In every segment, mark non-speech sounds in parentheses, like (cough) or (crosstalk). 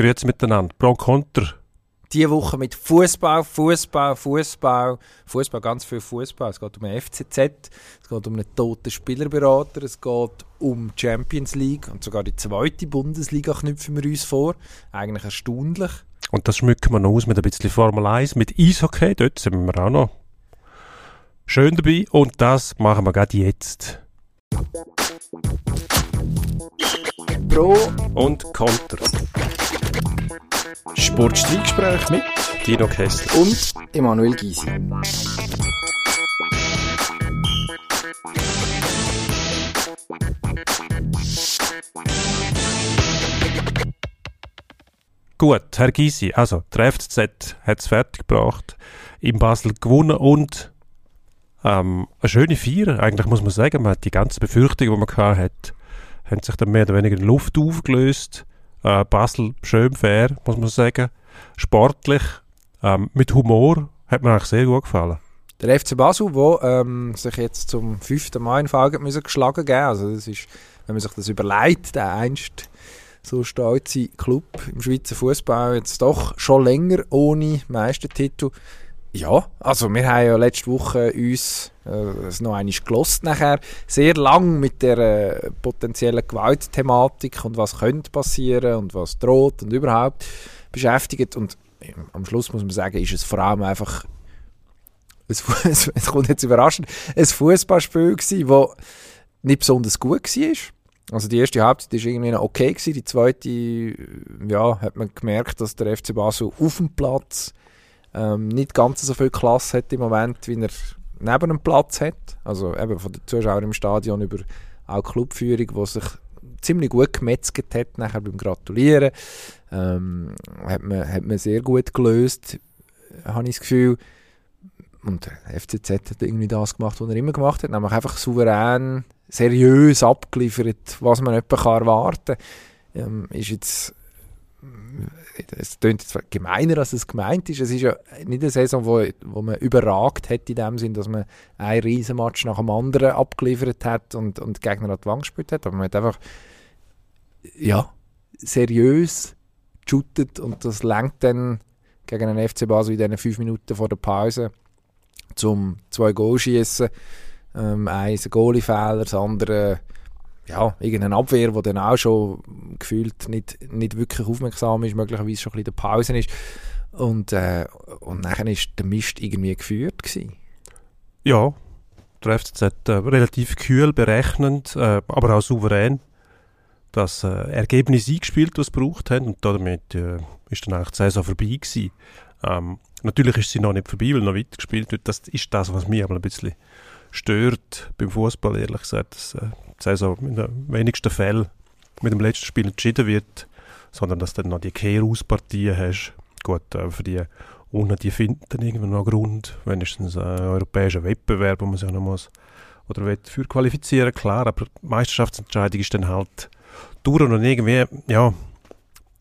Grüezi miteinander. Pro Konter. Diese Woche mit Fußball, Fußball, Fußball, Fußball, ganz viel Fußball. Es geht um den FCZ, es geht um einen toten Spielerberater, es geht um die Champions League und sogar die zweite Bundesliga knüpfen wir uns vor. Eigentlich erstaunlich. Und das schmücken wir noch aus mit ein bisschen Formel 1, mit Eishockey. Dort sind wir auch noch schön dabei. Und das machen wir gerade jetzt. Pro und Konter. Sportstreitgespräch mit Dino Kessler und Emanuel Gysi. Gut, Herr Gysi, also der FCZ hat es fertiggebracht, in Basel gewonnen und ähm, eine schöne Feier, eigentlich muss man sagen, man hat die ganzen Befürchtungen, die man hatte, haben sich dann mehr oder weniger in Luft aufgelöst. Äh, Basel schön fair, muss man sagen. Sportlich, ähm, mit Humor, hat mir eigentlich sehr gut gefallen. Der FC Basel, der ähm, sich jetzt zum fünften Mal in Folge müssen geschlagen geben Also das ist, wenn man sich das überlegt, der einst so stolze Club im Schweizer Fußball jetzt doch schon länger ohne Meistertitel ja, also wir haben ja letzte Woche uns äh, noch einmal gelost nachher, sehr lang mit der äh, potenziellen Gewaltthematik und was könnte passieren und was droht und überhaupt beschäftigt und äh, am Schluss muss man sagen, ist es vor allem einfach (laughs) es, es kommt jetzt überraschend, ein Fußballspiel gewesen, das nicht besonders gut war. Also die erste Halbzeit war irgendwie noch okay gewesen, die zweite, ja, hat man gemerkt, dass der FC Basel auf dem Platz ähm, nicht ganz so viel Klasse hat im Moment, wie er neben dem Platz hat. Also eben von den Zuschauern im Stadion über auch Clubführung, die sich ziemlich gut gemetzelt hat, nachher beim Gratulieren. Ähm, hat, man, hat man sehr gut gelöst, habe ich das Gefühl. Und der FCZ hat irgendwie das gemacht, was er immer gemacht hat, nämlich einfach souverän, seriös abgeliefert, was man etwa erwarten kann. Ähm, ist jetzt es klingt gemeiner, als es gemeint ist. Es ist ja nicht eine Saison, wo, wo man überragt hat in dem Sinn, dass man ein Riesenmatch nach dem anderen abgeliefert hat und, und Gegner an die Wand gespielt hat. Aber man hat einfach ja, seriös geshootet und das lenkt dann gegen einen FC Basel in diesen fünf Minuten vor der Pause zum zwei Goal schießen. Ähm, eins ein Goalie-Fehler, das andere ja, irgendeine Abwehr, die dann auch schon gefühlt nicht, nicht wirklich aufmerksam ist, möglicherweise schon ein bisschen der Pause ist. Und, äh, und nachher war der Mist irgendwie geführt. Gewesen. Ja, der FCZ äh, relativ kühl, berechnend, äh, aber auch souverän das äh, Ergebnis eingespielt, das sie gebraucht haben. Und damit äh, dann eigentlich die Saison vorbei gewesen. Ähm, natürlich ist sie noch nicht vorbei, weil noch weiter gespielt wird. Das ist das, was mich aber ein bisschen stört beim Fußball, ehrlich gesagt. Dass, äh, Saison in den wenigsten Fällen mit dem letzten Spiel entschieden wird, sondern dass du dann noch die Kehrauspartien hast. Gut, äh, für die unten, die finden dann irgendwann noch Grund, wenigstens ein europäischer Wettbewerb, wo man sich noch muss oder will für qualifizieren, klar, aber die Meisterschaftsentscheidung ist dann halt durch und irgendwie, ja,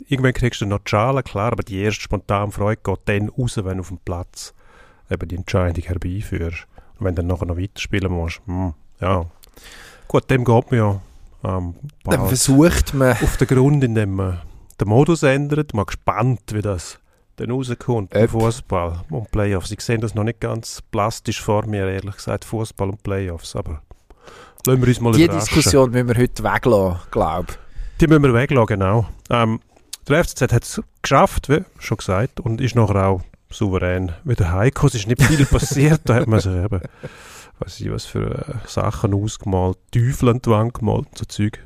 irgendwann kriegst du noch die Schale, klar, aber die erste spontane Freude geht dann raus, wenn du auf dem Platz eben die Entscheidung herbeiführst. Und wenn du dann nachher noch weiterspielen musst, hm, ja, Gut, dem geht man ja ähm, Dann versucht man... Auf den Grund, indem man den Modus ändert. Man gespannt, wie das dann rauskommt im Fußball und Playoffs. Ich sehe das noch nicht ganz plastisch vor mir, ehrlich gesagt, Fußball und Playoffs, aber lassen wir uns mal Die Diskussion müssen wir heute weglassen, glaube ich. Die müssen wir weglassen, genau. Ähm, der FCZ hat es geschafft, wie schon gesagt, und ist nachher auch souverän wieder heimgekommen. Es ist nicht viel (laughs) passiert, da hat man sich eben weiß ich was für äh, Sachen ausgemalt, Teufel an die Wand gemalt, so Zeug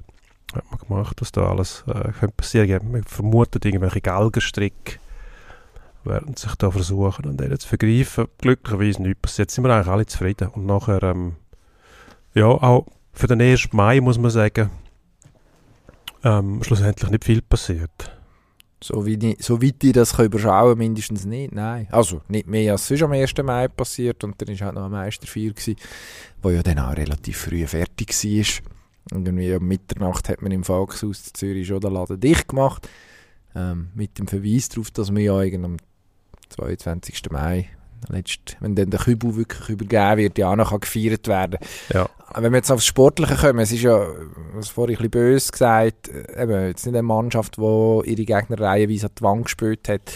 hat man gemacht, was da alles äh, könnte passieren. Man vermutet irgendwelche Galgenstricke werden sich da versuchen, an denen zu vergreifen. Glücklicherweise nichts passiert. Jetzt sind wir eigentlich alle zufrieden. Und nachher, ähm, ja, auch für den 1. Mai muss man sagen, ähm, schlussendlich nicht viel passiert. So, wie die, so weit ich das kann überschauen mindestens nicht, nein. Also, nicht mehr als sonst am 1. Mai passiert und dann war halt noch ein Meisterfeier, gewesen, wo ja dann auch relativ früh fertig war. Und irgendwie um Mitternacht hat man im Volkshaus Zürich schon den Laden dicht gemacht, ähm, mit dem Verweis darauf, dass wir ja am 22. Mai letzt, wenn dann der Kübel wirklich übergeben wird, ja auch noch gefeiert werden. Ja. Wenn wir jetzt aufs Sportliche kommen, es ist ja, was vorhin ein bisschen böse gesagt, eben, jetzt nicht eine Mannschaft, die ihre Gegner reihenweise an die Wand gespielt hat.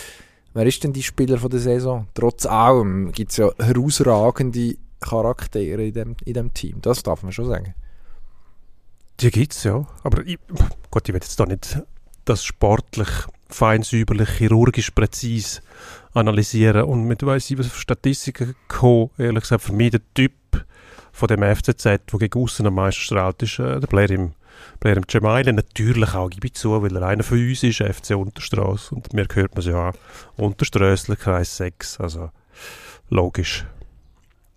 Wer ist denn die Spieler von der Saison? Trotz allem gibt es ja herausragende Charaktere in dem, in dem Team. Das darf man schon sagen. Die gibt es, ja. Aber ich, Gott, ich will jetzt da nicht das sportlich, fein säuberlich, chirurgisch präzise analysieren und mit weiss ich was für Statistiken kommen. Ehrlich gesagt, für mich der Typ von dem FCZ, der gegen aussen am meisten strahlt, ist äh, der Player im, Player im Gemaile. Natürlich auch, gebe ich zu, weil er einer von uns ist, FC Unterstrasse. Und mir hört man es ja auch. Unterströssler, Kreis 6, also logisch.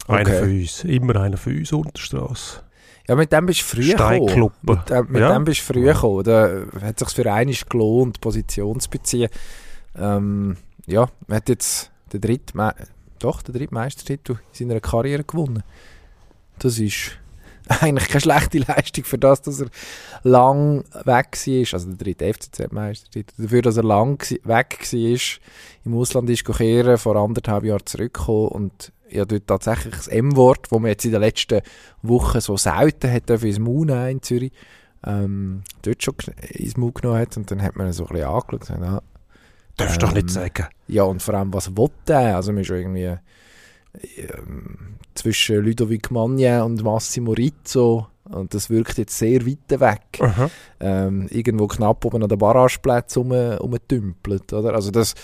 Einer Okay. von uns, immer einer von uns, Unterstrasse. Ja, mit dem bist du früh gekommen. Mit, dem- mit Ja. dem bist du früh gekommen. Da hat es sich für einmal gelohnt, Position zu beziehen. Ähm, ja, man hat jetzt den dritten, doch, den dritten Meistertitel in seiner Karriere gewonnen. Das ist (laughs) eigentlich keine schlechte Leistung für das, dass er lang weg war. Also der dritte FCZ-Meistertitel. Dafür, dass er lang weg war, im Ausland ist vor anderthalb Jahren zurückgekommen und ja, dort tatsächlich das M-Wort, das man jetzt in den letzten Wochen so selten hat ins Maul nehmen in Zürich, ähm, dort schon ins Maul genommen hat und dann hat man so ein bisschen angeschaut und gesagt, ah, Darfst du doch Ähm, nicht sagen. ja, und vor allem, was will der? Also, man ist irgendwie ähm, zwischen Ludovic Magnin und Massimo Rizzo und das wirkt jetzt sehr weit weg. Ähm, irgendwo knapp oben an den Barrageplatz rum, rumtümpelt, oder? Also, das,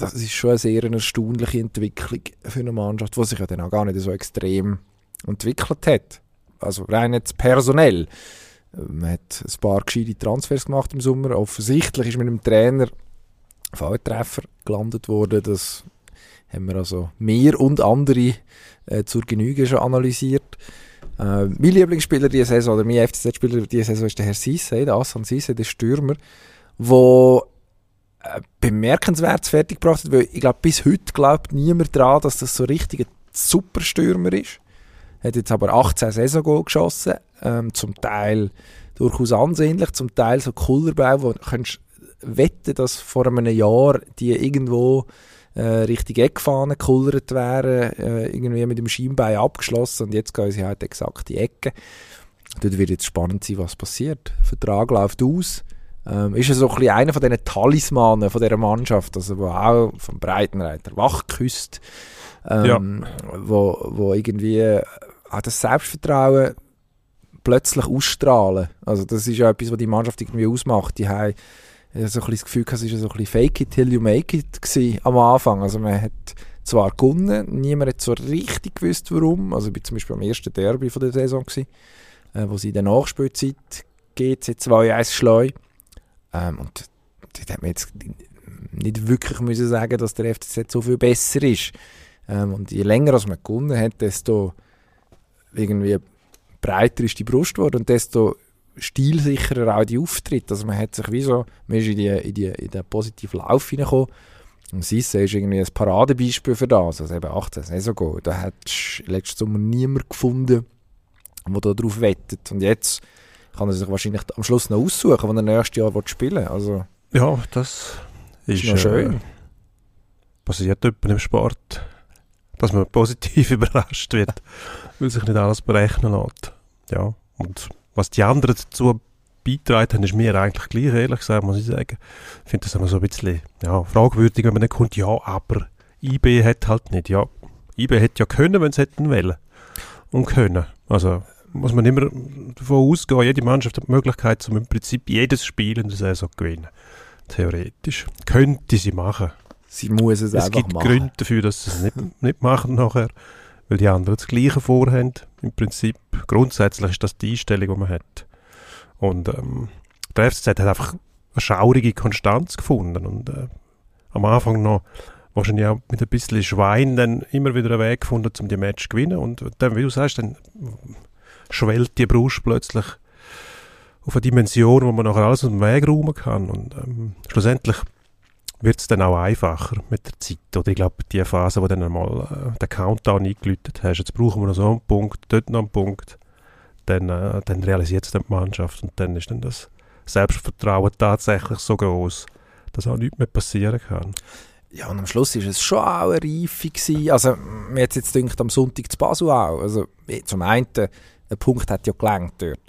das ist schon eine sehr erstaunliche Entwicklung für eine Mannschaft, die sich ja dann auch gar nicht so extrem entwickelt hat. Also, rein jetzt personell. Man hat ein paar gescheite Transfers gemacht im Sommer. Offensichtlich ist mit dem Trainer Volltreffer gelandet worden. Das haben wir also mehr und andere äh, zur Genüge schon analysiert. Äh, mein Lieblingsspieler dieser Saison, oder mein FCZ-Spieler dieser Saison ist der Herr Sisse, der Assan Sisse, der Stürmer, der bemerkenswert fertiggebracht hat, weil ich glaube, bis heute glaubt niemand daran, dass das so richtig ein super Stürmer ist. Hat jetzt aber 18 Saison geschossen, ähm, zum Teil durchaus ansehnlich, zum Teil so Kullerbau, wo du wetten, dass vor einem Jahr die irgendwo äh, Richtung Eckfahne gekullert wären, äh, irgendwie mit dem Schienbein abgeschlossen und jetzt gehen sie halt exakt die Ecke. Dort wird jetzt spannend sein, was passiert. Der Vertrag läuft aus. Ähm, ist er so ein bisschen einer von diesen Talismanen von dieser Mannschaft, also wo auch vom Breitenreiter wach küsst, ähm, wo, wo irgendwie äh, das Selbstvertrauen plötzlich ausstrahlen. Also das ist ja etwas, was die Mannschaft irgendwie ausmacht. Die haben so ein bisschen das Gefühl, gehabt, es war so ein bisschen fake it till you make it gewesen am Anfang. Also man hat zwar gewonnen, niemand hat so richtig gewusst, warum. Also ich bin zum Beispiel am ersten Derby von der Saison gewesen, äh, wo sie in der Nachspielzeit GC 2-1 schleu. Ähm, und dort hat man jetzt nicht wirklich müssen sagen, dass der FCZ so viel besser ist. Ähm, und je länger als man gewonnen hat, desto irgendwie breiter ist die Brust geworden und desto stilsicherer auch die Auftritte. Also man hat sich wie so, man ist in, die, in, die, in den positiven Lauf hineingekommen. Und Sisse ist irgendwie ein Paradebeispiel für das. Also eben 18 Saison. Da hat letzten Sommer niemand gefunden, der da drauf wettet. Und jetzt kann er sich wahrscheinlich am Schluss noch aussuchen, wann er nächstes Jahr spielen will. Also Ja, das ist, ist noch schön. Äh, passiert etwa im Sport, dass man (laughs) positiv überrascht wird, (laughs) weil sich nicht alles berechnen lässt. Ja, und was die anderen dazu beitragen haben, ist mir eigentlich gleich, ehrlich gesagt, muss ich sagen. Ich finde das immer so ein bisschen ja, fragwürdig, wenn man dann kommt, ja, aber IB hat halt nicht. Ja, IB hätte ja können, wenn es hätten wollen. Und können. Also muss man immer davon ausgehen, jede Mannschaft hat die Möglichkeit, um im Prinzip jedes Spiel in der Saison zu gewinnen. Theoretisch. Könnte sie machen. sie muss es, Es einfach gibt machen. Gründe dafür, dass sie es nicht, nicht machen nachher, weil die anderen das Gleiche vorhaben. Im Prinzip, grundsätzlich ist das die Einstellung, die man hat. Und ähm, der FCZ hat einfach eine schaurige Konstanz gefunden und äh, am Anfang noch wahrscheinlich auch mit ein bisschen Schwein dann immer wieder einen Weg gefunden, um die Match zu gewinnen. Und dann, wie du sagst, dann schwellt die Brust plötzlich auf eine Dimension, wo man nachher alles aus dem Weg räumen kann. Und ähm, schlussendlich wird es dann auch einfacher mit der Zeit. Oder ich glaube, die Phase, wo dann einmal äh, den Countdown eingeläutet hast, jetzt brauchen wir noch so einen Punkt, dort noch einen Punkt, dann, äh, dann realisiert es dann die Mannschaft und dann ist dann das Selbstvertrauen tatsächlich so groß, dass auch nichts mehr passieren kann. ja, und am Schluss war es schon auch eine Reife gewesen. Also, mir hat jetzt gedacht, am Sonntag zu Basel auch. Also, zum einen, ein Punkt hat ja gelangt dort.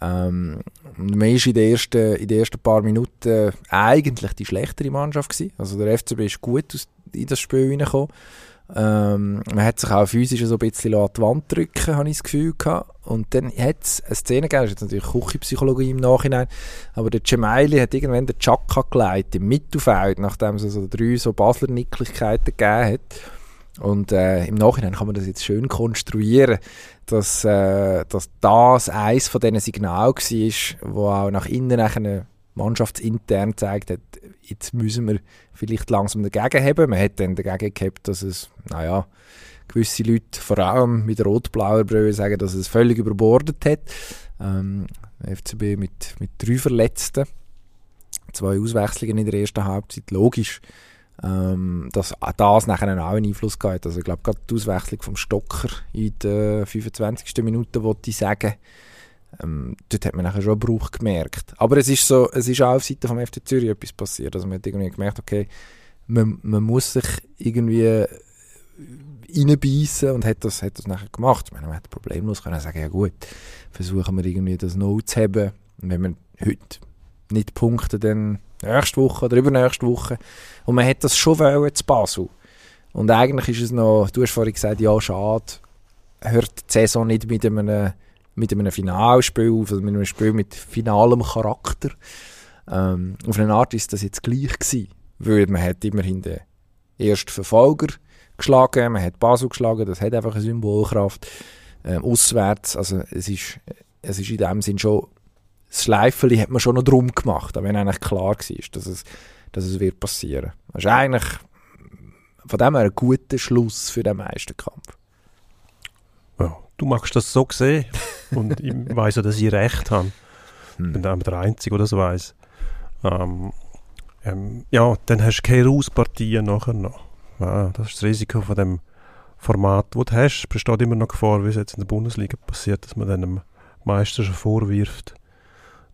Ähm, man ist in den, ersten, ersten paar Minuten eigentlich die schlechtere Mannschaft gewesen. Also der FCB ist gut in das Spiel reingekommen. Ähm, man hat sich auch physisch so ein bisschen an die Wand drücken, habe ich das Gefühl gehabt. Und dann hat es eine Szene gegeben, das ist natürlich Küchenpsychologie im Nachhinein, aber der Cemaili hat irgendwann den Chaka geleitet im Mittelfeld, nachdem es so drei so Basler Nicklichkeiten gegeben hat. Und äh, im Nachhinein kann man das jetzt schön konstruieren, dass, äh, dass das eins von diesen Signalen war, wo auch nach innen nachher mannschaftsintern gezeigt hat, jetzt müssen wir vielleicht langsam dagegen haben. Man hat dann dagegen gehabt, dass es, naja, gewisse Leute, vor allem mit rot-blauer Brille, sagen, dass es völlig überbordet hat. Ähm, FCB mit, mit drei Verletzten, zwei Auswechslungen in der ersten Halbzeit, logisch ähm, dass das nachher auch einen Einfluss gehabt Also ich glaube, gerade die Auswechslung vom Stocker in der 25. Minute, wollte ich sagen, ähm, dort hat man nachher schon einen Bruch gemerkt. Aber es ist so, es ist auch auf Seite vom FC Zürich etwas passiert. Also man hat irgendwie gemerkt, okay, man, man muss sich irgendwie reinbeissen und hat das, hat das nachher gemacht. Ich meine, man hätte problemlos können sagen, ja gut, versuchen wir irgendwie das No zu haben. Und wenn wir heute nicht punkten, dann nächste Woche oder übernächste Woche. Und man hat das schon wollen zu Basel. Und eigentlich ist es noch, du hast vorhin gesagt, ja, schade, hört die Saison nicht mit einem, mit einem Finalspiel auf, also mit einem Spiel mit finalem Charakter. Ähm, auf eine Art ist das jetzt gleich gewesen, weil man hat immerhin den ersten Verfolger geschlagen, man hat Basel geschlagen, das hat einfach eine Symbolkraft. Ähm, auswärts, also es ist, es ist in dem Sinn schon das Schleifeli hat man schon noch drum gemacht, aber wenn eigentlich klar war, dass es, dass es wird passieren. Das ist eigentlich von dem her ein guter Schluss für den Meisterkampf. Ja, du magst das so sehen und ich (laughs) weiss ja, dass ich recht habe. Hm. Ich bin auch der Einzige, der das weiss. Ähm, ähm, ja, dann hast du keine Auspartien nachher noch. Ja, das ist das Risiko von dem Format, das du hast. besteht immer noch Gefahr, wie es jetzt in der Bundesliga passiert, dass man dann dem Meister schon vorwirft,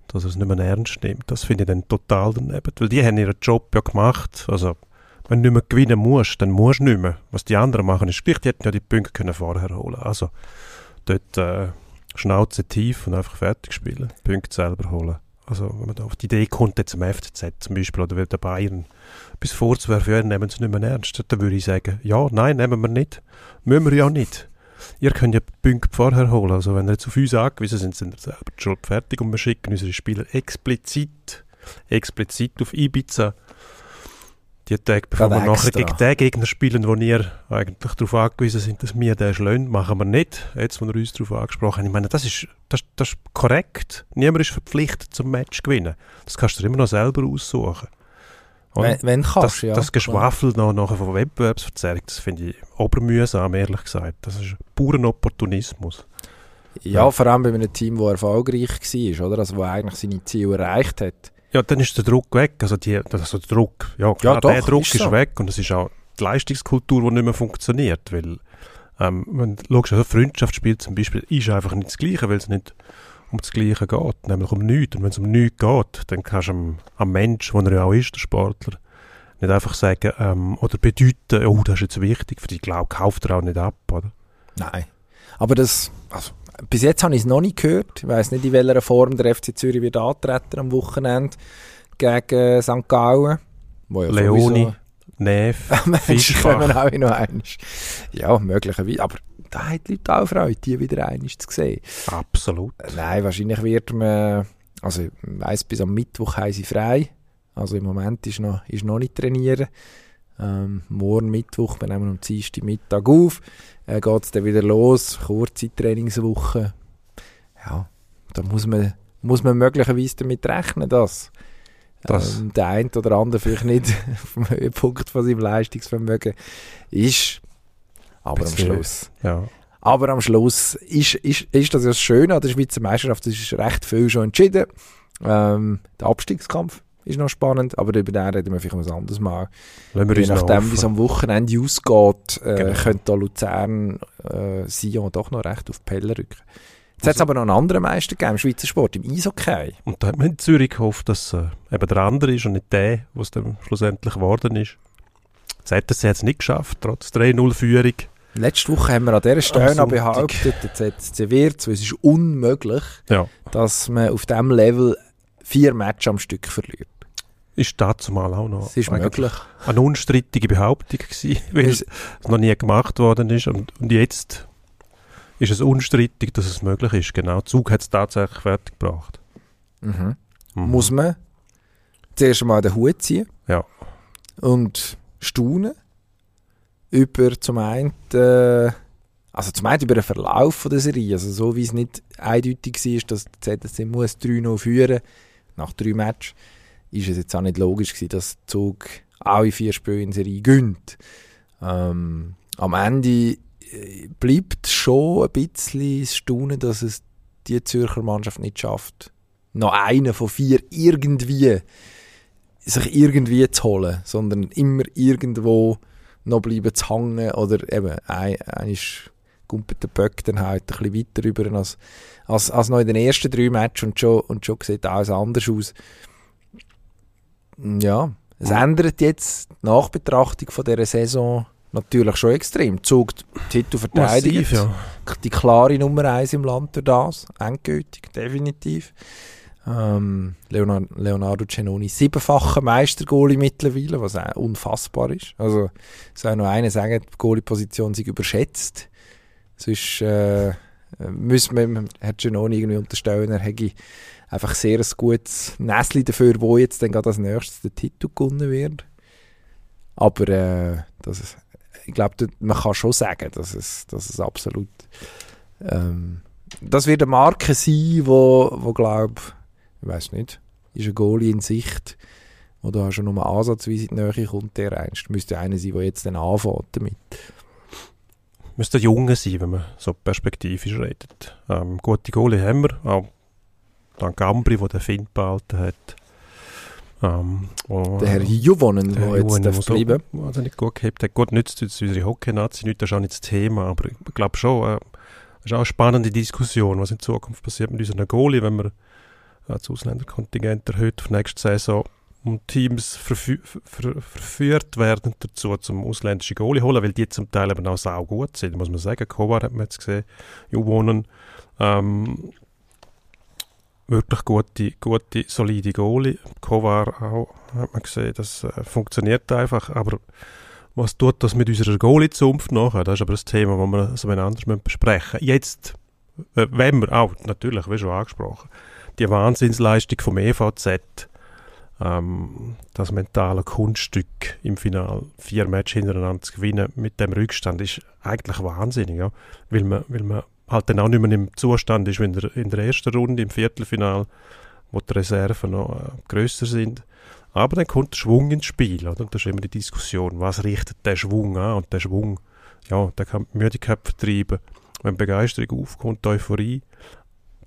dass er es nicht mehr ernst nimmt. Das finde ich dann total daneben. Weil die haben ihren Job ja gemacht. Also, wenn du nicht mehr gewinnen musst, dann musst du nicht mehr. Was die anderen machen, ist die hätten ja die Punkte können vorher holen Also, dort äh, Schnauze tief und einfach fertig spielen, Punkte selber holen. Also, wenn man da auf die Idee kommt, jetzt im FCZ zum Beispiel, oder der Bayern, bis vorzuwerfen, ja, nehmen sie nicht mehr ernst, dann würde ich sagen, ja, nein, nehmen wir nicht. Müssen wir ja nicht ihr könnt ja Punkte vorher holen. Also wenn ihr jetzt auf uns angewiesen sind, sind wir selber schon fertig und wir schicken unsere Spieler explizit, explizit auf Ibiza die Tage, bevor wir nachher gegen den Gegner spielen, wo ihr eigentlich darauf angewiesen sind, dass wir den schlönen, machen wir nicht. Jetzt, wo wir uns darauf angesprochen haben. Ich meine, das ist, das, das ist korrekt. Niemand ist verpflichtet zum Match zu gewinnen. Das kannst du immer noch selber aussuchen. Wenn, wenn kannst, das, ja. Das Geschwafel noch nachher von Wettbewerbsverzerrung, das finde ich obermühsam, ehrlich gesagt. Das ist puren Opportunismus. Ja, ja, vor allem bei einem Team, das erfolgreich war, oder? Also, das eigentlich seine Ziele erreicht hat. Ja, dann ist der Druck weg. Also, die, also der Druck, ja klar, ja, doch, der Druck ist, ist weg und es ist auch die Leistungskultur, die nicht mehr funktioniert, weil ähm, wenn du schaust, also Freundschaftsspiel zum Beispiel ist einfach nicht das Gleiche, weil es nicht um das Gleiche geht, nämlich um nichts. Und wenn es um nichts geht, dann kannst du am, am Mensch, der er ja auch ist, der Sportler, nicht einfach sagen ähm, oder bedeuten, oh, das ist jetzt wichtig, für die glaube kauft er auch nicht ab, oder? Nein. Aber das, also, bis jetzt habe ich es noch nicht gehört. Ich weiß nicht, in welcher Form der FC Zürich wird antreten am Wochenende gegen St. Gallen. Ja Leoni, Neff, (laughs) Fischbach. kommen auch noch eins. Ja, möglicherweise. Aber da hat die Leute auch Freude, die wieder einmal zu sehen. Absolut. Nein, wahrscheinlich wird man, also ich weiss, bis am Mittwoch haben sie frei. Also im Moment ist noch, ist noch nicht trainieren. Ähm, morgen Mittwoch, wir nehmen am Dienstag Mittag auf, äh, geht es dann wieder los, kurze Trainingswoche. Ja, da muss man, muss man möglicherweise damit rechnen, dass das. Ähm, der eine oder andere vielleicht nicht (laughs) auf dem Höhepunkt von seinem Leistungsvermögen ist. Aber am Schluss. Ja. Aber am Schluss ist, ist, ist das ja das Schöne an der Schweizer Meisterschaft. Es ist recht viel schon entschieden. Ähm, der Abstiegskampf ist noch spannend, aber über den reden wir vielleicht ein anderes Mal. Je nachdem, wie es am Wochenende ausgeht, äh, genau. könnte da Luzern äh, Sion doch noch recht auf die Pelle rücken. Jetzt hat es aber noch einen anderen Meister gegeben im Schweizer Sport, im Eishockey. Und da hat man in Zürich gehofft, dass äh, eben der andere ist und nicht der, was dann schlussendlich geworden ist. ZSC hat es nicht geschafft, trotz 3-0-Führung. Letzte Woche haben wir an dieser Stelle noch behauptet, der ZSC wird es ist unmöglich, ja. dass man auf diesem Level vier Matches am Stück verliert. Ist dazu mal auch noch es ist möglich. eine unstrittige Behauptung gewesen, (laughs) weil es noch nie gemacht worden ist und, und jetzt ist es unstrittig, dass es möglich ist. Genau, der Zug hat es tatsächlich fertig gebracht. Mhm. Mhm. Muss man zuerst einmal den Hut ziehen ja. und staunen über zum einen, äh, also zum einen über den Verlauf der Serie, also so wie es nicht eindeutig war, dass der ZSC muss 3-0 führen nach drei Matches, ist es jetzt auch nicht logisch gewesen, dass der Zug alle vier Spiele in Serie gönnt. Ähm, am Ende äh, bleibt schon ein bisschen Staunen, dass es die Zürcher Mannschaft nicht schafft, noch einen von vier irgendwie sich irgendwie zu holen, sondern immer irgendwo noch bleiben zu hängen oder eben ein, ist gumpelt der Böck dann halt ein bisschen weiter rüber als, als, als noch in den ersten drei Matches und schon, und schon sieht alles anders aus. Ja, es ändert jetzt die Nachbetrachtung von dieser Saison natürlich schon extrem. Zug Titel verteidigt. Ja. Die klare Nummer 1 im Land durch das. Endgültig, definitiv. Ähm, Leonardo, Leonardo Cenoni, siebenfacher Meistergoalie mittlerweile, was auch unfassbar ist. Also, soll noch einer sagen, die Goalie-Position sich überschätzt. Sonst äh, müssen wir Herr Cenoni irgendwie unterstellen, er hätte einfach sehr ein gutes Näschen dafür, wo jetzt dann gerade als nächstes der Titel gewonnen wird. Aber äh, das, ich glaube, man kann schon sagen, dass es, dass es absolut ähm, das wird eine Marke sein, wo, wo glaube ich weiß nicht, ist ein Goalie in Sicht, wo du schon nur ansatzweise in die Nähe kommt, der einst. Müsste einer sein, der jetzt dann anfängt damit. Müsste ein Junge sein, wenn man so perspektivisch redet. Ähm, gute Goalie haben wir, auch dann Gambri, der den Finn behalten hat. Ähm, wo, der Herr Juvonen, der jetzt Juvonen, darf bleiben. So, also nicht gut gehabt hat. Gut, nützt jetzt unsere Hockey-Nazi nicht, das ist auch nicht das Thema, aber ich glaube schon, äh, ist auch eine spannende Diskussion, was in Zukunft passiert mit unseren Goalie, wenn wir das Ausländerkontingent erhöht für nächste Saison und Teams verfü ver verführt werden dazu, zum ausländischen Goalie holen, weil die zum Teil eben auch sau gut sind, muss man sagen. Kovar hat man jetzt gesehen, Juwonen, ähm, wirklich gute, gute, solide Goalie. Kovar auch, hat man gesehen, das äh, funktioniert einfach, aber was tut das mit unserer Goalie-Zunft nachher? Das ist aber das Thema, das wir so anders besprechen müssen. Jetzt, äh, wenn wir auch, natürlich, wie schon angesprochen, die Wahnsinnsleistung vom EVZ, ähm, das mentale Kunststück im Final vier Matches hintereinander zu gewinnen mit dem Rückstand ist eigentlich wahnsinnig, ja? weil, man, weil man halt dann auch nicht mehr im Zustand ist wie in der, ersten Runde im Viertelfinal, wo die Reserven noch äh, grösser sind. Aber dann kommt der Schwung ins Spiel, oder? Und das ist immer die Diskussion, was richtet der Schwung an? Und der Schwung, ja, der kann Müdigkeit vertreiben. Wenn Begeisterung aufkommt, Euphorie,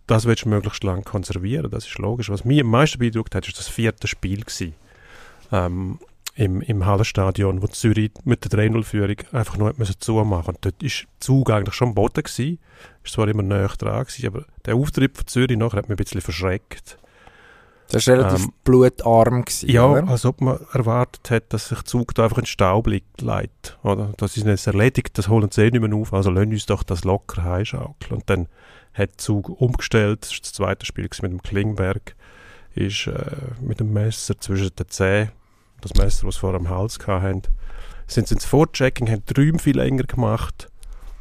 das willst du möglichst lang konservieren, das ist logisch. Was mich am meisten beeindruckt hat, ist das vierte Spiel gewesen, ähm, im, im Hallenstadion, wo Zürich mit der 3-0-Führung einfach nur müssen zumachen Und dort war der Zug eigentlich schon am Boden gewesen, ist zwar immer näher dran gewesen, aber der Auftritt von Zürich nachher hat mich ein bisschen verschreckt. Das war relativ ähm, blutarm. Gewesen, ja, oder? als ob man erwartet hat, dass sich der Zug da einfach in den Staub liegt, leidet. Oder? Das ist jetzt erledigt, das holen sie eh nicht mehr auf, also lassen uns doch das locker heimschaukeln. Und dann hat Zug umgestellt. Das war das zweite Spiel mit dem Klingberg. Ist äh, mit dem Messer zwischen den Zähnen, das Messer, das sie vor am Hals hatten, sind sie ins Vorchecking, haben die Räume viel länger gemacht.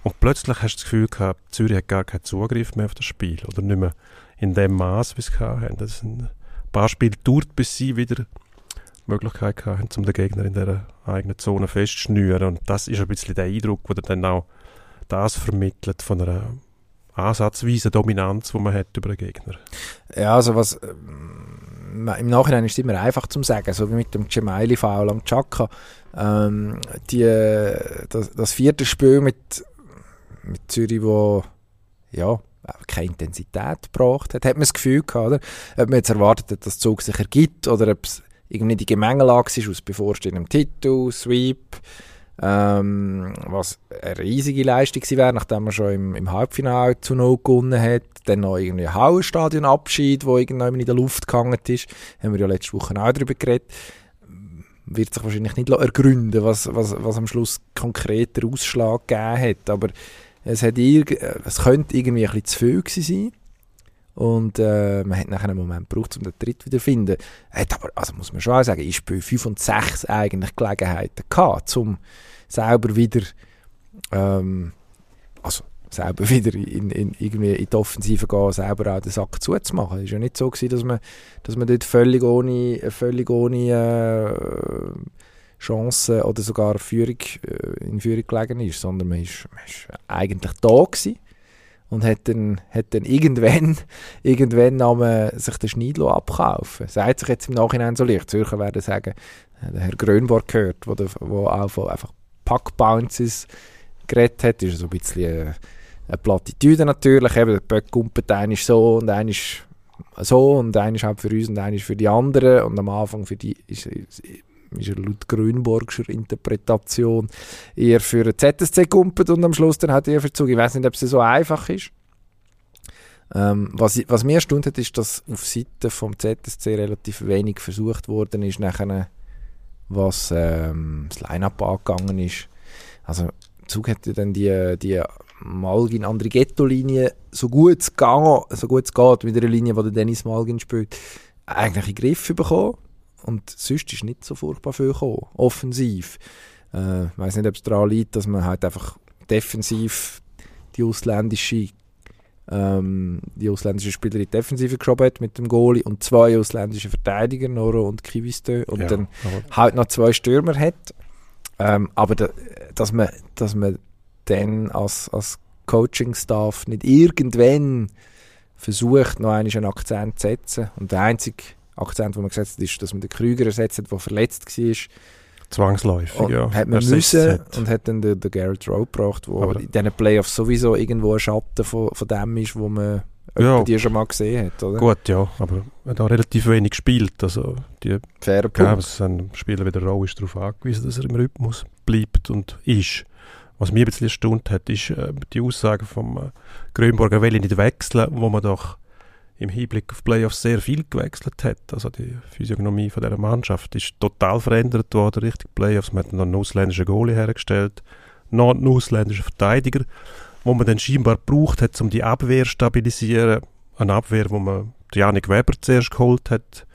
Und plötzlich hast du das Gefühl gehabt, Zürich hat gar keinen Zugriff mehr auf das Spiel. Oder nicht mehr in dem Maß, wie sie hatten. Das ein paar Spiele dauert, bis sie wieder die Möglichkeit hatten, um den Gegner in der eigenen Zone festzuschnüren. Und das ist ein bisschen der Eindruck, der dann auch das vermittelt von einer ansatzweise Dominanz, die man hat über den Gegner. Ja, also was ähm, im Nachhinein ist es immer einfach zu sagen, so wie mit dem Gemaili-Foul am Chaka. Ähm, die, das, das, vierte Spiel mit, mit Zürich, wo ja, keine Intensität gebracht hat, hat man das Gefühl gehabt, oder? Ob man jetzt erwartet hat, dass der Zug sich ergibt oder ob es irgendwie die Gemengelage ist aus bevorstehendem Titel, Sweep, ähm, was eine riesige Leistung wäre, nachdem man schon im, im Halbfinale zu Null gewonnen hat. Dann noch irgendwie Hauenstadion-Abschied, wo irgendwann in der Luft gehangen ist. Haben wir ja letzte Woche auch darüber geredet. wird sich wahrscheinlich nicht ergründen, was, was, was am Schluss konkreter Ausschlag gegeben hat. Aber es, hat irg es könnte irgendwie ein bisschen zu viel gewesen sein. Und äh, man hat nachher einen Moment gebraucht, um den Tritt wieder zu finden. Hat aber, also muss man schon auch sagen, ich spiele 5 und 6 eigentlich Gelegenheiten gehabt, um selber wieder, ähm, also selber (laughs) wieder in, in, irgendwie in die Offensive gehen, selber auch den Sack zuzumachen. Es war ja nicht so, gewesen, dass man, dass man dort völlig ohne, völlig ohne äh, Chancen oder sogar Führung, äh, in Führung gelegen ist, sondern man ist eigentlich da gewesen und hat dann, hat dann irgendwann, (laughs) irgendwann nahm sich den Schneidlo abkaufen. Sagt sich jetzt im Nachhinein so leicht. Zürcher werden sagen, äh, der Herr Grönborg gehört, wo, der, wo auch von einfach Packbounces geredet hat, ist so ein bisschen äh, eine Plattitüde natürlich. Eben, der Böck kumpelt, einer ist so und einer ist so und einer ist für uns und einer ist für die anderen und am Anfang für die ist, ist, er laut Grünborgscher Interpretation eher für einen ZSC kumpelt und am Schluss dann hat er für Zug. Ich weiß nicht, ob es so einfach ist. Ähm, was, was mir erstaunt hat, ist, dass auf Seite vom ZSC relativ wenig versucht worden ist, nachher, was ähm, das Line-Up angegangen ist. Also Zug ja dann die, die Malgin Andrighetto-Linie so gut es geht, so gut geht mit einer Linie, die Dennis Malgin spielt, eigentlich in den Griff bekommen. Und sonst ist nicht so furchtbar viel gekommen, offensiv. Äh, ich weiß nicht, ob es daran liegt, dass man halt einfach defensiv die ausländische ähm, die ausländische Spieler in die Defensive geschoben hat mit dem Goalie und zwei ausländische Verteidiger, Noro und Kivistö, und ja, dann halt noch zwei Stürmer hat. Ähm, aber da, dass, man, dass man dann als, als Coaching-Staff nicht irgendwann versucht, noch einen Akzent zu setzen. Und der einzige Akzent, den man gesetzt hat, ist, dass man den Krüger ersetzt hat, der verletzt war. Zwangsläufig, und ja. Hat man müssen hat. und hat dann den, den Garrett Rowe gebracht, der in diesen Playoffs sowieso irgendwo ein Schatten von, von dem ist, wo man ja. die schon mal gesehen hat, oder? Gut, ja, aber er hat auch relativ wenig gespielt. Also die Fairer Punkt. Ein Spieler wie der Rowe ist darauf angewiesen, dass er im Rhythmus bleibt und ist. Was mich ein bisschen erstaunt hat, ist äh, die Aussage vom äh, Grönborger will nicht wechseln, wo man doch im Hinblick auf Playoffs sehr viel gewechselt hat. Also die Physiognomie von dieser Mannschaft ist total verändert worden Richtung Playoffs. Man hat noch einen ausländischen Goalie hergestellt, noch einen ausländischen Verteidiger, wo man dann scheinbar gebraucht hat, um die Abwehr zu stabilisieren. Eine Abwehr, wo man Janik Weber zuerst geholt hat,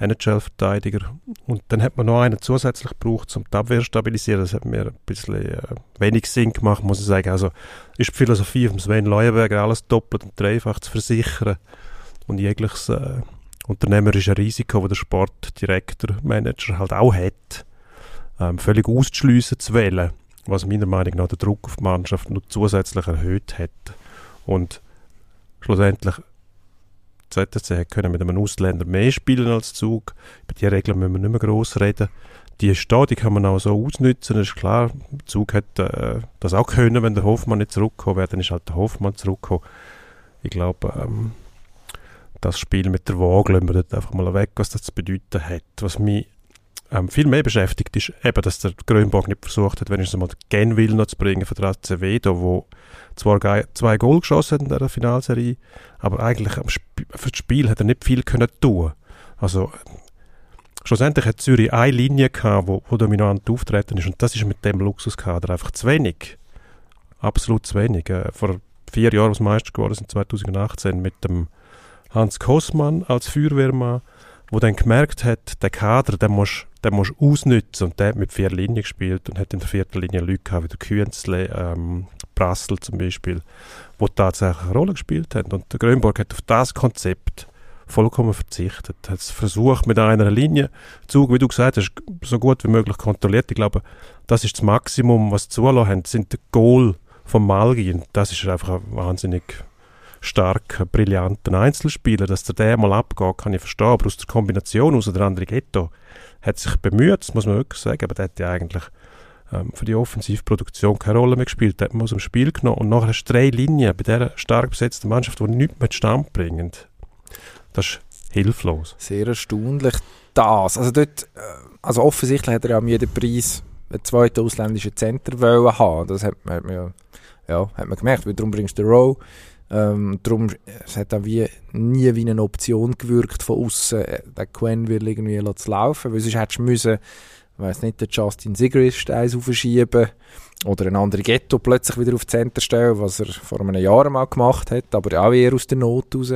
NHL-Verteidiger. Und dann hat man noch einen zusätzlich gebraucht, um die Abwehr zu stabilisieren. Das hat mir ein bisschen äh, wenig Sinn gemacht, muss ich sagen. Also ist die Philosophie von Sven Leuenberger, alles doppelt und dreifach zu versichern und jegliches äh, unternehmerische Risiko, das der Sportdirektor, Manager halt auch hat, ähm, völlig auszuschliessen zu wählen, was meiner Meinung nach den Druck auf die Mannschaft noch zusätzlich erhöht hat. Und schlussendlich ZSC können mit einem Ausländer mehr spielen als Zug. Über die Regeln müssen wir nicht mehr gross reden. Die da, die kann man auch so ausnutzen, ist klar. Zug hat äh, das auch können, wenn der Hoffmann nicht zurückgekommen wäre, dann ist halt der Hoffmann zurückgekommen. Ich glaube, ähm, das Spiel mit der Waage lassen wir dort einfach mal weg, was das zu bedeuten hat. Was mich ähm, viel mehr beschäftigt, ist eben, dass der Grönborg nicht versucht hat, wenn ich es mal Genwill noch zu bringen für das Acevedo, wo zwar zwei Goal geschossen hat in der Finalserie, aber eigentlich für das Spiel hat er nicht viel können tun. Also schlussendlich hat Zürich eine Linie gehabt, wo, wo dominant auftreten ist und das ist mit dem Luxuskader einfach zu wenig. Absolut zu wenig. Äh, vor vier Jahren als Meister geworden sind 2018 mit dem Hans Kossmann als Feuerwehrmann, wo dann gemerkt hat, der Kader, den musst den musst ausnutzen und der hat mit vier Linien gespielt und hat in der vierten Linie Leute gehabt, wie der Künzle, ähm, Brassel zum Beispiel, wo tatsächlich eine Rolle gespielt haben. Und der Grönborg hat auf das Konzept vollkommen verzichtet. Hat es versucht mit einer Linie, Zug, wie du gesagt hast, so gut wie möglich kontrolliert. Ich glaube, das ist das Maximum, was sie zulassen haben, sind der Goal von Malgin. Das ist einfach ein wahnsinnig stark brillanten Einzelspieler, dass der der mal abgeht, kann ich verstehen, aber aus der Kombination aus der andere Ghetto hat sich bemüht, das muss man wirklich sagen, aber der hat ja eigentlich ähm, für die Offensivproduktion keine Rolle mehr gespielt, der hat man aus dem Spiel genommen und nachher hast du drei Linien bei dieser stark besetzten Mannschaft, die nichts mehr Stand bringen. Das ist hilflos. Sehr erstaunlich das. Also dort, äh, also offensichtlich hat er ja um jeden Preis einen zweiten ausländischen Center haben. Das hat man, ja, hat man gemerkt, weil darum bringst du den Rowe ähm, darum, es hat auch wie, nie wie eine Option gewirkt von außen, äh, den Quen will irgendwie zu laufen, weil sonst hättest du müssen, weiß nicht, der Justin Sigrist eins aufschieben oder ein anderer Ghetto plötzlich wieder auf Center stellen, was er vor einem Jahr mal gemacht hat, aber auch eher aus der Not raus.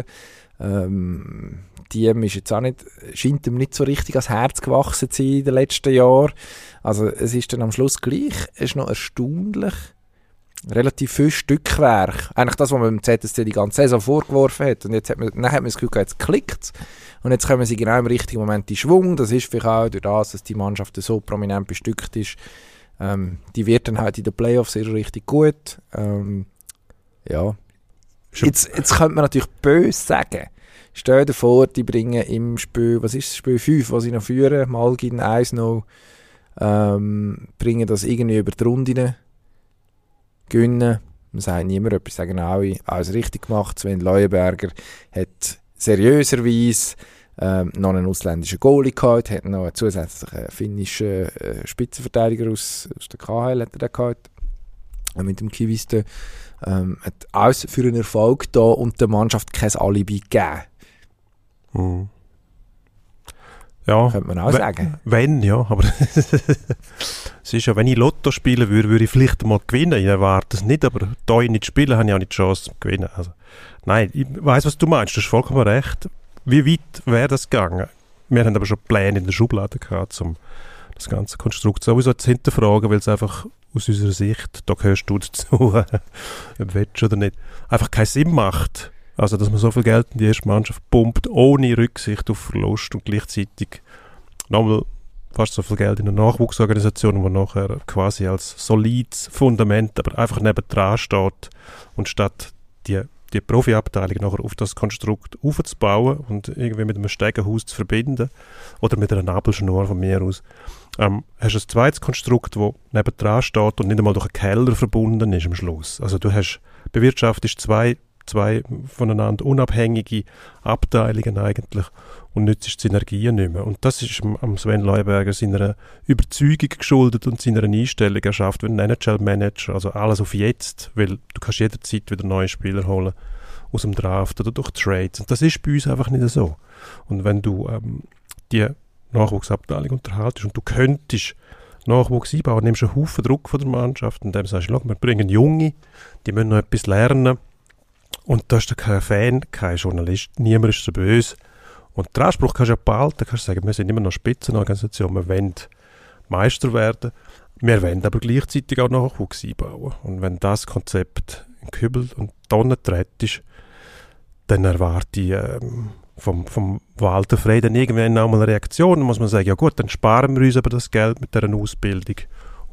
Ähm, Team ist jetzt auch nicht, scheint ihm nicht so richtig ans Herz gewachsen zu sein in den letzten Jahren. Also es ist dann am Schluss gleich, es ist noch erstaunlich, relativ viel Stückwerk. Eigentlich das, was man beim ZSC die ganze Saison vorgeworfen hat. Und jetzt hat man, dann hat man das Gefühl, jetzt klickt Und jetzt kommen sie genau im richtigen Moment in Schwung. Das ist vielleicht auch durch das, dass die Mannschaft so prominent bestückt ist. Ähm, die wird dann halt in den Playoffs sehr richtig gut. Ähm, ja. Jetzt, jetzt könnte man natürlich böse sagen, Stell dir vor, die bringen im Spiel, was ist das Spiel 5, was sie noch führen, Malgin 1-0, ähm, bringen das irgendwie über die Runde, gewinnen. Man sagt niemand etwas, sagen alle, alles richtig gemacht. Sven Leuenberger hat seriöserweise ähm, noch einen ausländischen Goalie gehabt, hat noch einen zusätzlichen finnischen äh, Spitzenverteidiger aus, aus der KHL hat er gehabt, äh, mit dem Kiviste. Ähm, hat alles für einen Erfolg da und der Mannschaft kein Alibi gegeben. Mhm. Ja, könnte man auch sagen. Wenn, ja, aber (laughs) es ist ja, wenn ich Lotto spielen würde, würde ich vielleicht mal gewinnen. Ich erwarte es nicht, aber da ich nicht spiele, habe ich auch nicht die Chance zu gewinnen. Also, nein, ich weiß, was du meinst, du hast vollkommen recht. Wie weit wäre das gegangen? Wir haben aber schon Pläne in der Schublade gehabt, um das ganze Konstrukt sowieso zu hinterfragen, weil es einfach aus unserer Sicht, da gehörst du (laughs) dazu, ob du oder nicht, einfach keinen Sinn macht also, dass man so viel Geld in die erste Mannschaft pumpt, ohne Rücksicht auf Verlust und gleichzeitig nochmal fast so viel Geld in eine Nachwuchsorganisation, die nachher quasi als solides Fundament, aber einfach nebendran steht und statt die, die Profiabteilung nachher auf das Konstrukt aufzubauen und irgendwie mit einem Stegenhaus zu verbinden oder mit einer Nabelschnur von mir aus, ähm, hast du ein zweites Konstrukt, das nebendran steht und nicht einmal durch einen Keller verbunden ist am Schluss. Also du hast bewirtschaftest zwei zwei voneinander unabhängige Abteilungen eigentlich und nützt die Synergien nicht mehr. Und das ist am Sven Leuberger seiner Überzeugung geschuldet und seiner Einstellung. Er schafft wie ein NHL-Manager, also alles auf jetzt, weil du kannst jederzeit wieder neue Spieler holen aus dem Draft oder durch Trades. Und das ist bei uns einfach nicht so. Und wenn du ähm, die Nachwuchsabteilung unterhaltest und du könntest Nachwuchs einbauen, nimmst einen Haufen Druck von der Mannschaft und dem sagst du, wir bringen Junge, die müssen noch etwas lernen, und da ist da kein Fan, kein Journalist, niemand ist so böse. Und den Anspruch kannst du ja behalten, kannst sagen, wir sind immer noch Spitzenorganisation, wir wollen Meister werden, wir wollen aber gleichzeitig auch Nachwuchs einbauen. Und wenn das Konzept in Kübel und Tonnen ist, dann erwarte ich ähm, vom, vom Walter Frey dann irgendwann auch mal eine Reaktion. Dann muss man sagen, ja gut, dann sparen wir uns aber das Geld mit dieser Ausbildung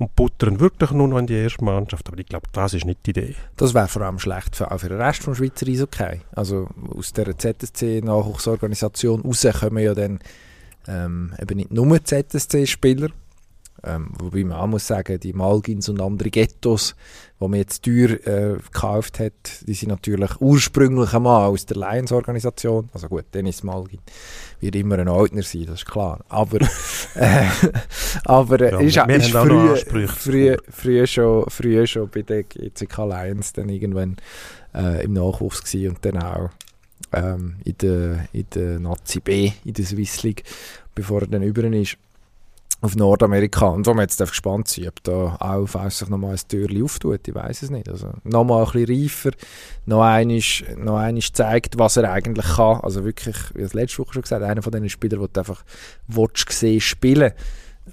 und buttern wirklich nur noch in die erste Mannschaft. Aber ich glaube, das ist nicht die Idee. Das wäre vor allem schlecht für, auch für den Rest des Schweizer Eishockey. Also aus der ZSC-Nachwuchsorganisation raus kommen ja dann ähm, eben nicht nur ZSC-Spieler, ähm, wobei man auch muss sagen, die Malgins und andere Ghettos, die man jetzt teuer äh, gekauft hat, die sind natürlich ursprünglich einmal aus der Lions-Organisation. Also gut, Dennis Malgin wird immer ein Altner sein, das ist klar. Aber, (laughs) äh, aber ja, ist, ist früh, früh, früh, schon, früh schon bei der GCK Lions dann irgendwann äh, im Nachwuchs gewesen und dann auch ähm, in der, in der Nazi B, in der Swiss League, bevor er dann über ist auf Nordamerika. Und wo man jetzt gespannt sein, ob da auch falls sich nochmal ein Türchen auftut, ich weiß es nicht. Also nochmal ein bisschen reifer, noch einmal, noch einmal zeigt, was er eigentlich kann. Also wirklich, wie das letzte Woche schon gesagt, einer von diesen Spielern, die du einfach willst sehen, spielen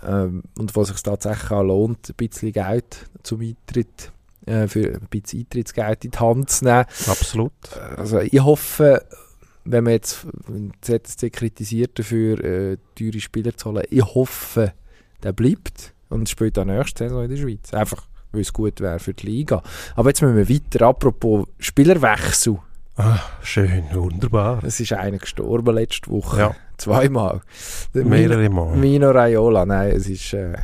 ähm, und wo es sich tatsächlich auch lohnt, ein bisschen Geld zum Eintritt äh, für ein bisschen Eintrittsgeld in die Hand zu nehmen. Absolut. Also ich hoffe, wenn man jetzt ZSC kritisiert dafür, äh, teure Spieler zu holen, ich hoffe, der bleibt und spielt auch nächste Saison in der Schweiz. Einfach, weil es gut wäre für die Liga. Aber jetzt müssen wir weiter. Apropos Spielerwechsel. Ah, schön, wunderbar. Es ist einer gestorben letzte Woche. Ja. Zweimal. Mehrere Mal. Mino Raiola, nein, es ist, äh,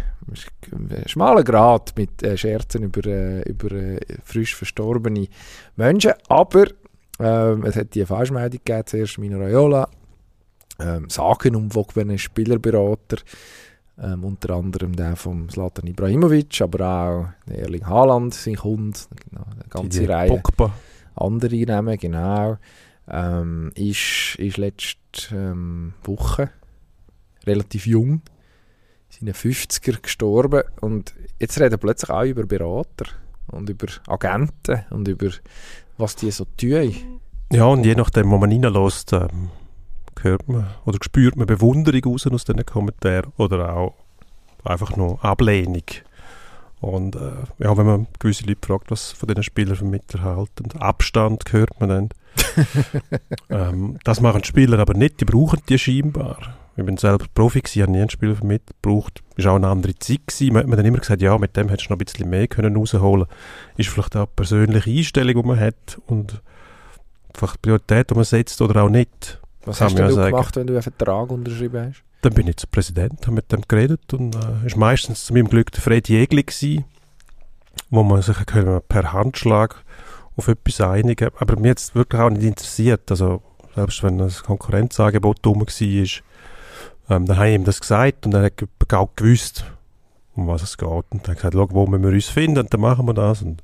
schmaler Grad mit äh, Scherzen über, äh, über äh, frisch verstorbene Menschen. Aber ähm, es hat die Falschmeldung gegeben, zuerst Mino Raiola, ähm, sagenumwogene Spielerberater, ähm, unter anderem der von Zlatan Ibrahimovic, aber auch Erling Haaland, sein Hund, genau, eine ganze die Reihe. Pogba. Andere Namen, genau. Ähm, ist, ist letzte ähm, Woche relativ jung seinen 50er gestorben und jetzt reden plötzlich auch über Berater und über Agenten und über was die so tun. Ja, und je nachdem, wo man reinlässt, ähm, hört man oder spürt man Bewunderung raus aus diesen Kommentaren oder auch einfach nur Ablehnung. Und äh, ja, wenn man gewisse Leute fragt, was von diesen Spielern vermittelt halten, Abstand hört man dann. (laughs) ähm, das machen die Spieler aber nicht, die brauchen die scheinbar. Ich bin selber Profi gewesen, habe nie einen Spieler vermittelt, braucht, ist auch eine andere Zeit gewesen. Man hat mir dann immer gesagt, ja, mit dem hättest du noch ein bisschen mehr können rausholen Ist vielleicht auch eine persönliche Einstellung, die man hat und vielleicht Priorität, die man setzt oder auch nicht. Was hast ja du sagen. gemacht, wenn du einen Vertrag unterschrieben hast? Dann bin ich zum Präsidenten, habe mit dem geredet und äh, ist meistens zu meinem Glück der Fred Jägli gewesen, wo man sich können per Handschlag auf etwas einigen Aber mir hat es wirklich auch nicht interessiert. Also selbst wenn ein Konkurrenzangebot rum war, ähm, dann habe ich ihm das gesagt und er hat ge- auch gewusst, um was es geht. Und er hat gesagt, schau, wo wir uns finden und dann machen wir das und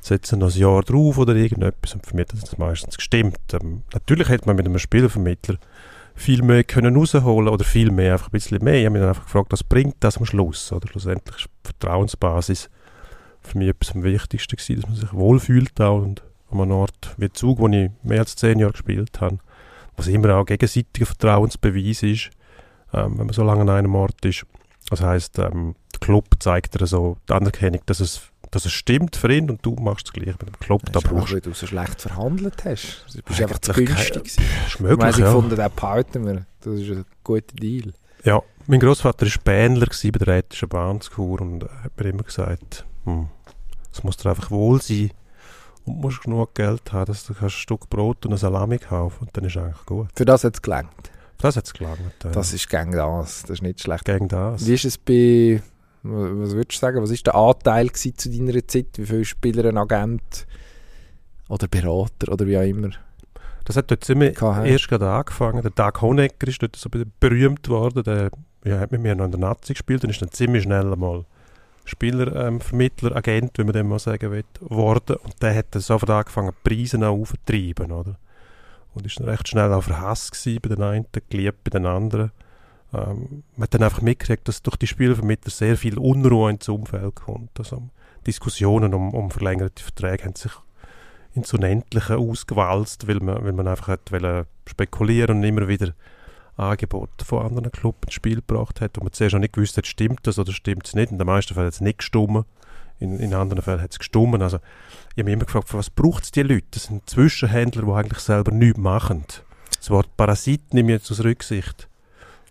setzen noch ein Jahr drauf oder irgendetwas. Und für mich hat das meistens gestimmt. Ähm, natürlich hätte man mit einem Spielervermittler viel mehr können rausholen oder viel mehr, einfach ein bisschen mehr. Ich habe mich dann einfach gefragt, was bringt das am Schluss? Oder schlussendlich ist die Vertrauensbasis für mich etwas am Wichtigsten gewesen, dass man sich wohlfühlt auch und an einem Ort wie Zug, wo ich mehr als zehn Jahre gespielt habe, was immer auch gegenseitiger Vertrauensbeweis ist, ähm, wenn man so lange an einem Ort ist. Das heisst, ähm, der Club zeigt dir so die Anerkennung, dass es, dass es stimmt für ihn und du machst das Gleiche mit dem Club. Da Das ist brauchst einfach, weil du so schlecht verhandelt hast. Du bist einfach zu günstig ist Ich möglich, ich ja. gefunden, den behalten wir. Das ist ein guter Deal. Ja, mein Großvater war Bähnler bei der Rätischen Bahnkur und äh, hat mir immer gesagt, hm, es muss dir einfach wohl sein und du musst genug Geld haben, dass du kannst ein Stück Brot und eine Salami kaufen und dann ist eigentlich gut. Für das hat es gelangt. Das hat es gelangt. Äh, Das ist gegen das. Das ist nicht schlecht. gegen das. Wie ist es bei, was würdest du sagen, was ist der Anteil zu deiner Zeit? Wie viele Spieler ein Agent oder Berater oder wie auch immer? Das hat dort ziemlich KH. erst gerade angefangen. Der Dag Honecker ist dort so be- berühmt worden. Der ja, hat mit mir noch in der Nazi gespielt und ist dann ziemlich schnell einmal Spieler, ähm, Vermittler, Agent, wie man dem mal sagen will, geworden. Und der hat dann sofort angefangen, die Preise aufzutreiben, oder? Und ist dann recht schnell auch verhasst bei den einen, geliebt bei den anderen. Ähm, man hat dann einfach mitgekriegt, dass durch die Spielervermittler sehr viel Unruhe ins Umfeld kommt. Also Diskussionen um, um verlängerte Verträge haben sich ins Unendliche ausgewalzt, weil man, weil man einfach hat spekulieren und immer wieder Angebote von anderen Clubs ins Spiel gebracht hat, wo man zuerst noch nicht gewusst hat, stimmt das oder stimmt es nicht. In den meisten Fällen hat es nicht gestimmt, in, in anderen Fällen hat es gestimmt. Also ich habe mich immer gefragt, für was braucht es die Leute? Das sind Zwischenhändler, die eigentlich selber nichts machen. Das Wort Parasit nehme ich jetzt aus Rücksicht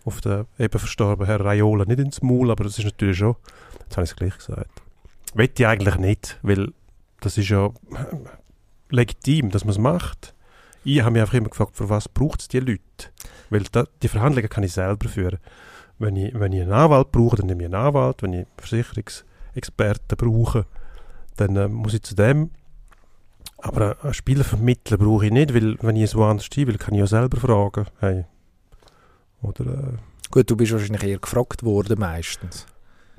auf den eben verstorbenen Herrn Raiola nicht ins Maul, aber das ist natürlich schon, jetzt habe ich es gleich gesagt, Wette ich eigentlich nicht, weil das ist ja legitim, dass man es macht. Ich habe mich einfach immer gefragt, für was braucht es die Leute? Weil da, die Verhandlungen kann ich selber führen. Wenn ich, wenn ich einen Anwalt brauche, dann nehme ich einen Anwalt. Wenn ich Versicherungsexperten brauche, dann äh, muss ich zu dem. Aber einen Spielervermittler brauche ich nicht, weil wenn ich es woanders hin will, kann ich ja selber fragen. Hey. Oder, äh, Gut, du bist wahrscheinlich eher gefragt worden meistens.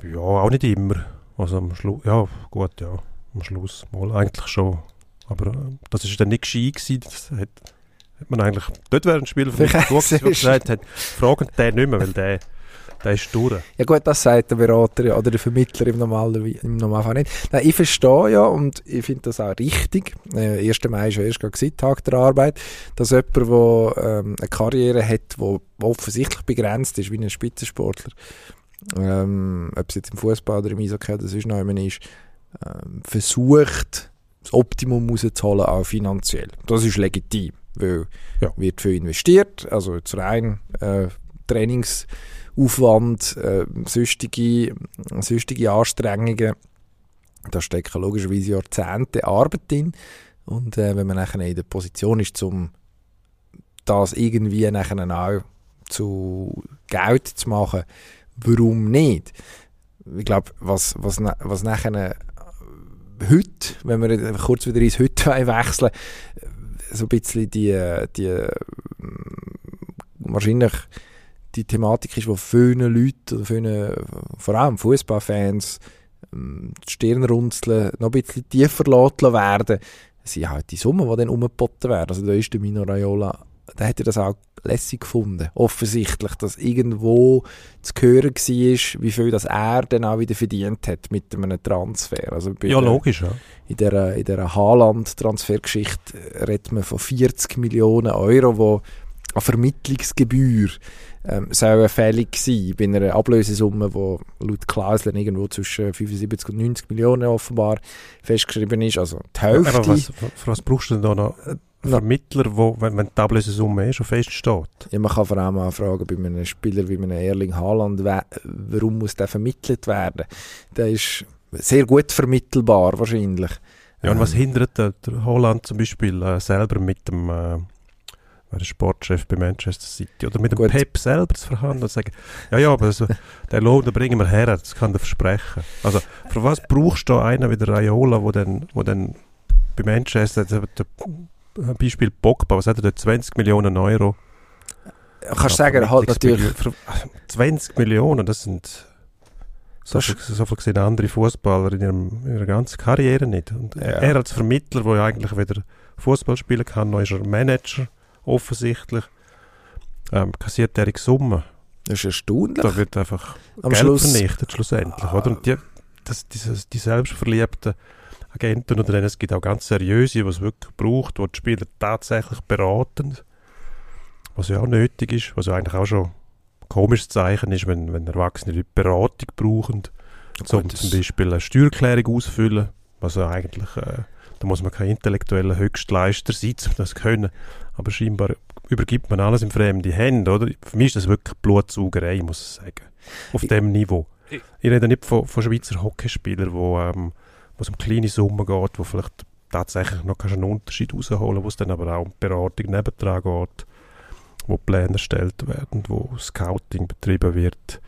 ja, auch nicht immer. Also am Schluss, ja, gut, ja. Am Schluss mal eigentlich schon. Aber äh, das ist dann nicht gescheit gewesen. Das hat, hat man eigentlich, dort wäre ein Spieler von mir gesagt hat, fragen den nicht mehr, weil der, der ist durch. Ja gut, das sagt der Berater oder der Vermittler im, Normalen, im Normalfall nicht. Nein, ich verstehe ja und ich finde das auch richtig. Äh, 1. Mai ist ja erst gewesen, Tag der Arbeit, dass jemand, der ähm, eine Karriere hat, die offensichtlich begrenzt ist, wie ein Spitzensportler, ähm, ob es jetzt im Fußball oder im Eishockey oder sonst noch ist, ähm, versucht, das Optimum rauszuholen, auch finanziell. Das ist legitim, weil Ja. wird viel investiert, also jetzt rein äh, Trainingsaufwand, äh, sonstige, sonstige Anstrengungen, da stecken logischerweise Jahrzehnte Arbeit drin und äh, wenn man nachher in der Position ist, um das irgendwie nachher auch zu Geld zu machen, warum nicht? Ich glaube, was, was, was nachher äh, heute, wenn wir kurz wieder ins Heute (laughs) wechseln, so ein bisschen die, äh, die äh, wahrscheinlich die Thematik ist, wo vielen Leuten, vielen, vor allem Fußballfans, ähm, die Stirnrunzeln noch ein bisschen tiefer lassen werden, sind halt die Summen, die dann umgeboten werden. Also da ist der Mino Raiola der hätte das auch lässig gefunden. Offensichtlich, dass irgendwo zu hören war, wie viel das er dann auch wieder verdient hat mit einem Transfer. Also ja, logisch, ja. In dieser, in dieser Haaland-Transfergeschichte redet man von 40 Millionen Euro, die an Vermittlungsgebühr ähm, soll fällig sein bei einer Ablösesumme, die laut Klauseln irgendwo zwischen 75 und 90 Millionen offenbar festgeschrieben ist. Also die Hälfte. Aber was, für was brauchst du denn da noch? Vermittler, wo, wenn, wenn die Ablösesumme eh schon feststeht? Ja, man kann vor allem auch fragen bei einem Spieler wie einem Erling Haaland, warum muss der vermittelt werden? Der ist sehr gut vermittelbar wahrscheinlich. Ja, und was ähm, hindert der, der Haaland zum Beispiel äh, selber mit dem äh, der Sportchef bei Manchester City oder mit dem Gut. Pep selber zu verhandeln und sagen, ja, ja, aber also, (laughs) den Lohn den bringen wir her, das kann er versprechen. Also, für was brauchst du einen wie der Raiola, wo dann, wo dann bei Manchester, der, der, Beispiel Pogba, was hat er da, 20 Millionen Euro? Kannst du sagen, er hat natürlich... 20 Millionen, das sind... So, viel, so viel sehen andere Fußballer in, in ihrer ganzen Karriere nicht. Und ja. er als Vermittler, der ja eigentlich weder Fußball spielen kann, noch ist er Manager offensichtlich, ähm, kassiert er Summe. Das ist erstaunlich. Da wird einfach Am Geld Schluss, vernichtet schlussendlich. Ah, oder? Und die, das, dieses, die selbstverliebten Agenten oder es gibt auch ganz seriöse, die es wirklich braucht, die die Spieler tatsächlich beraten, was ja auch nötig ist, was ja eigentlich auch schon ein komisches Zeichen ist, wenn, wenn Erwachsene Leute Beratung brauchen, um zum Beispiel eine Steuererklärung auszufüllen, was ja eigentlich, äh, da muss man kein intellektueller Höchstleister sein, um das zu können, aber scheinbar übergibt man alles in fremde Hände, oder? Für mich ist das wirklich Blutsaugerei, muss ich sagen. Auf ich, dem Niveau. Ich, ich rede nicht von, von Schweizer Hockeyspielern, wo, ähm, wo es um kleine Summen geht, wo vielleicht tatsächlich noch einen Unterschied rausholen wo es dann aber auch um Beratung nebendran geht, wo Pläne erstellt werden, wo Scouting betrieben wird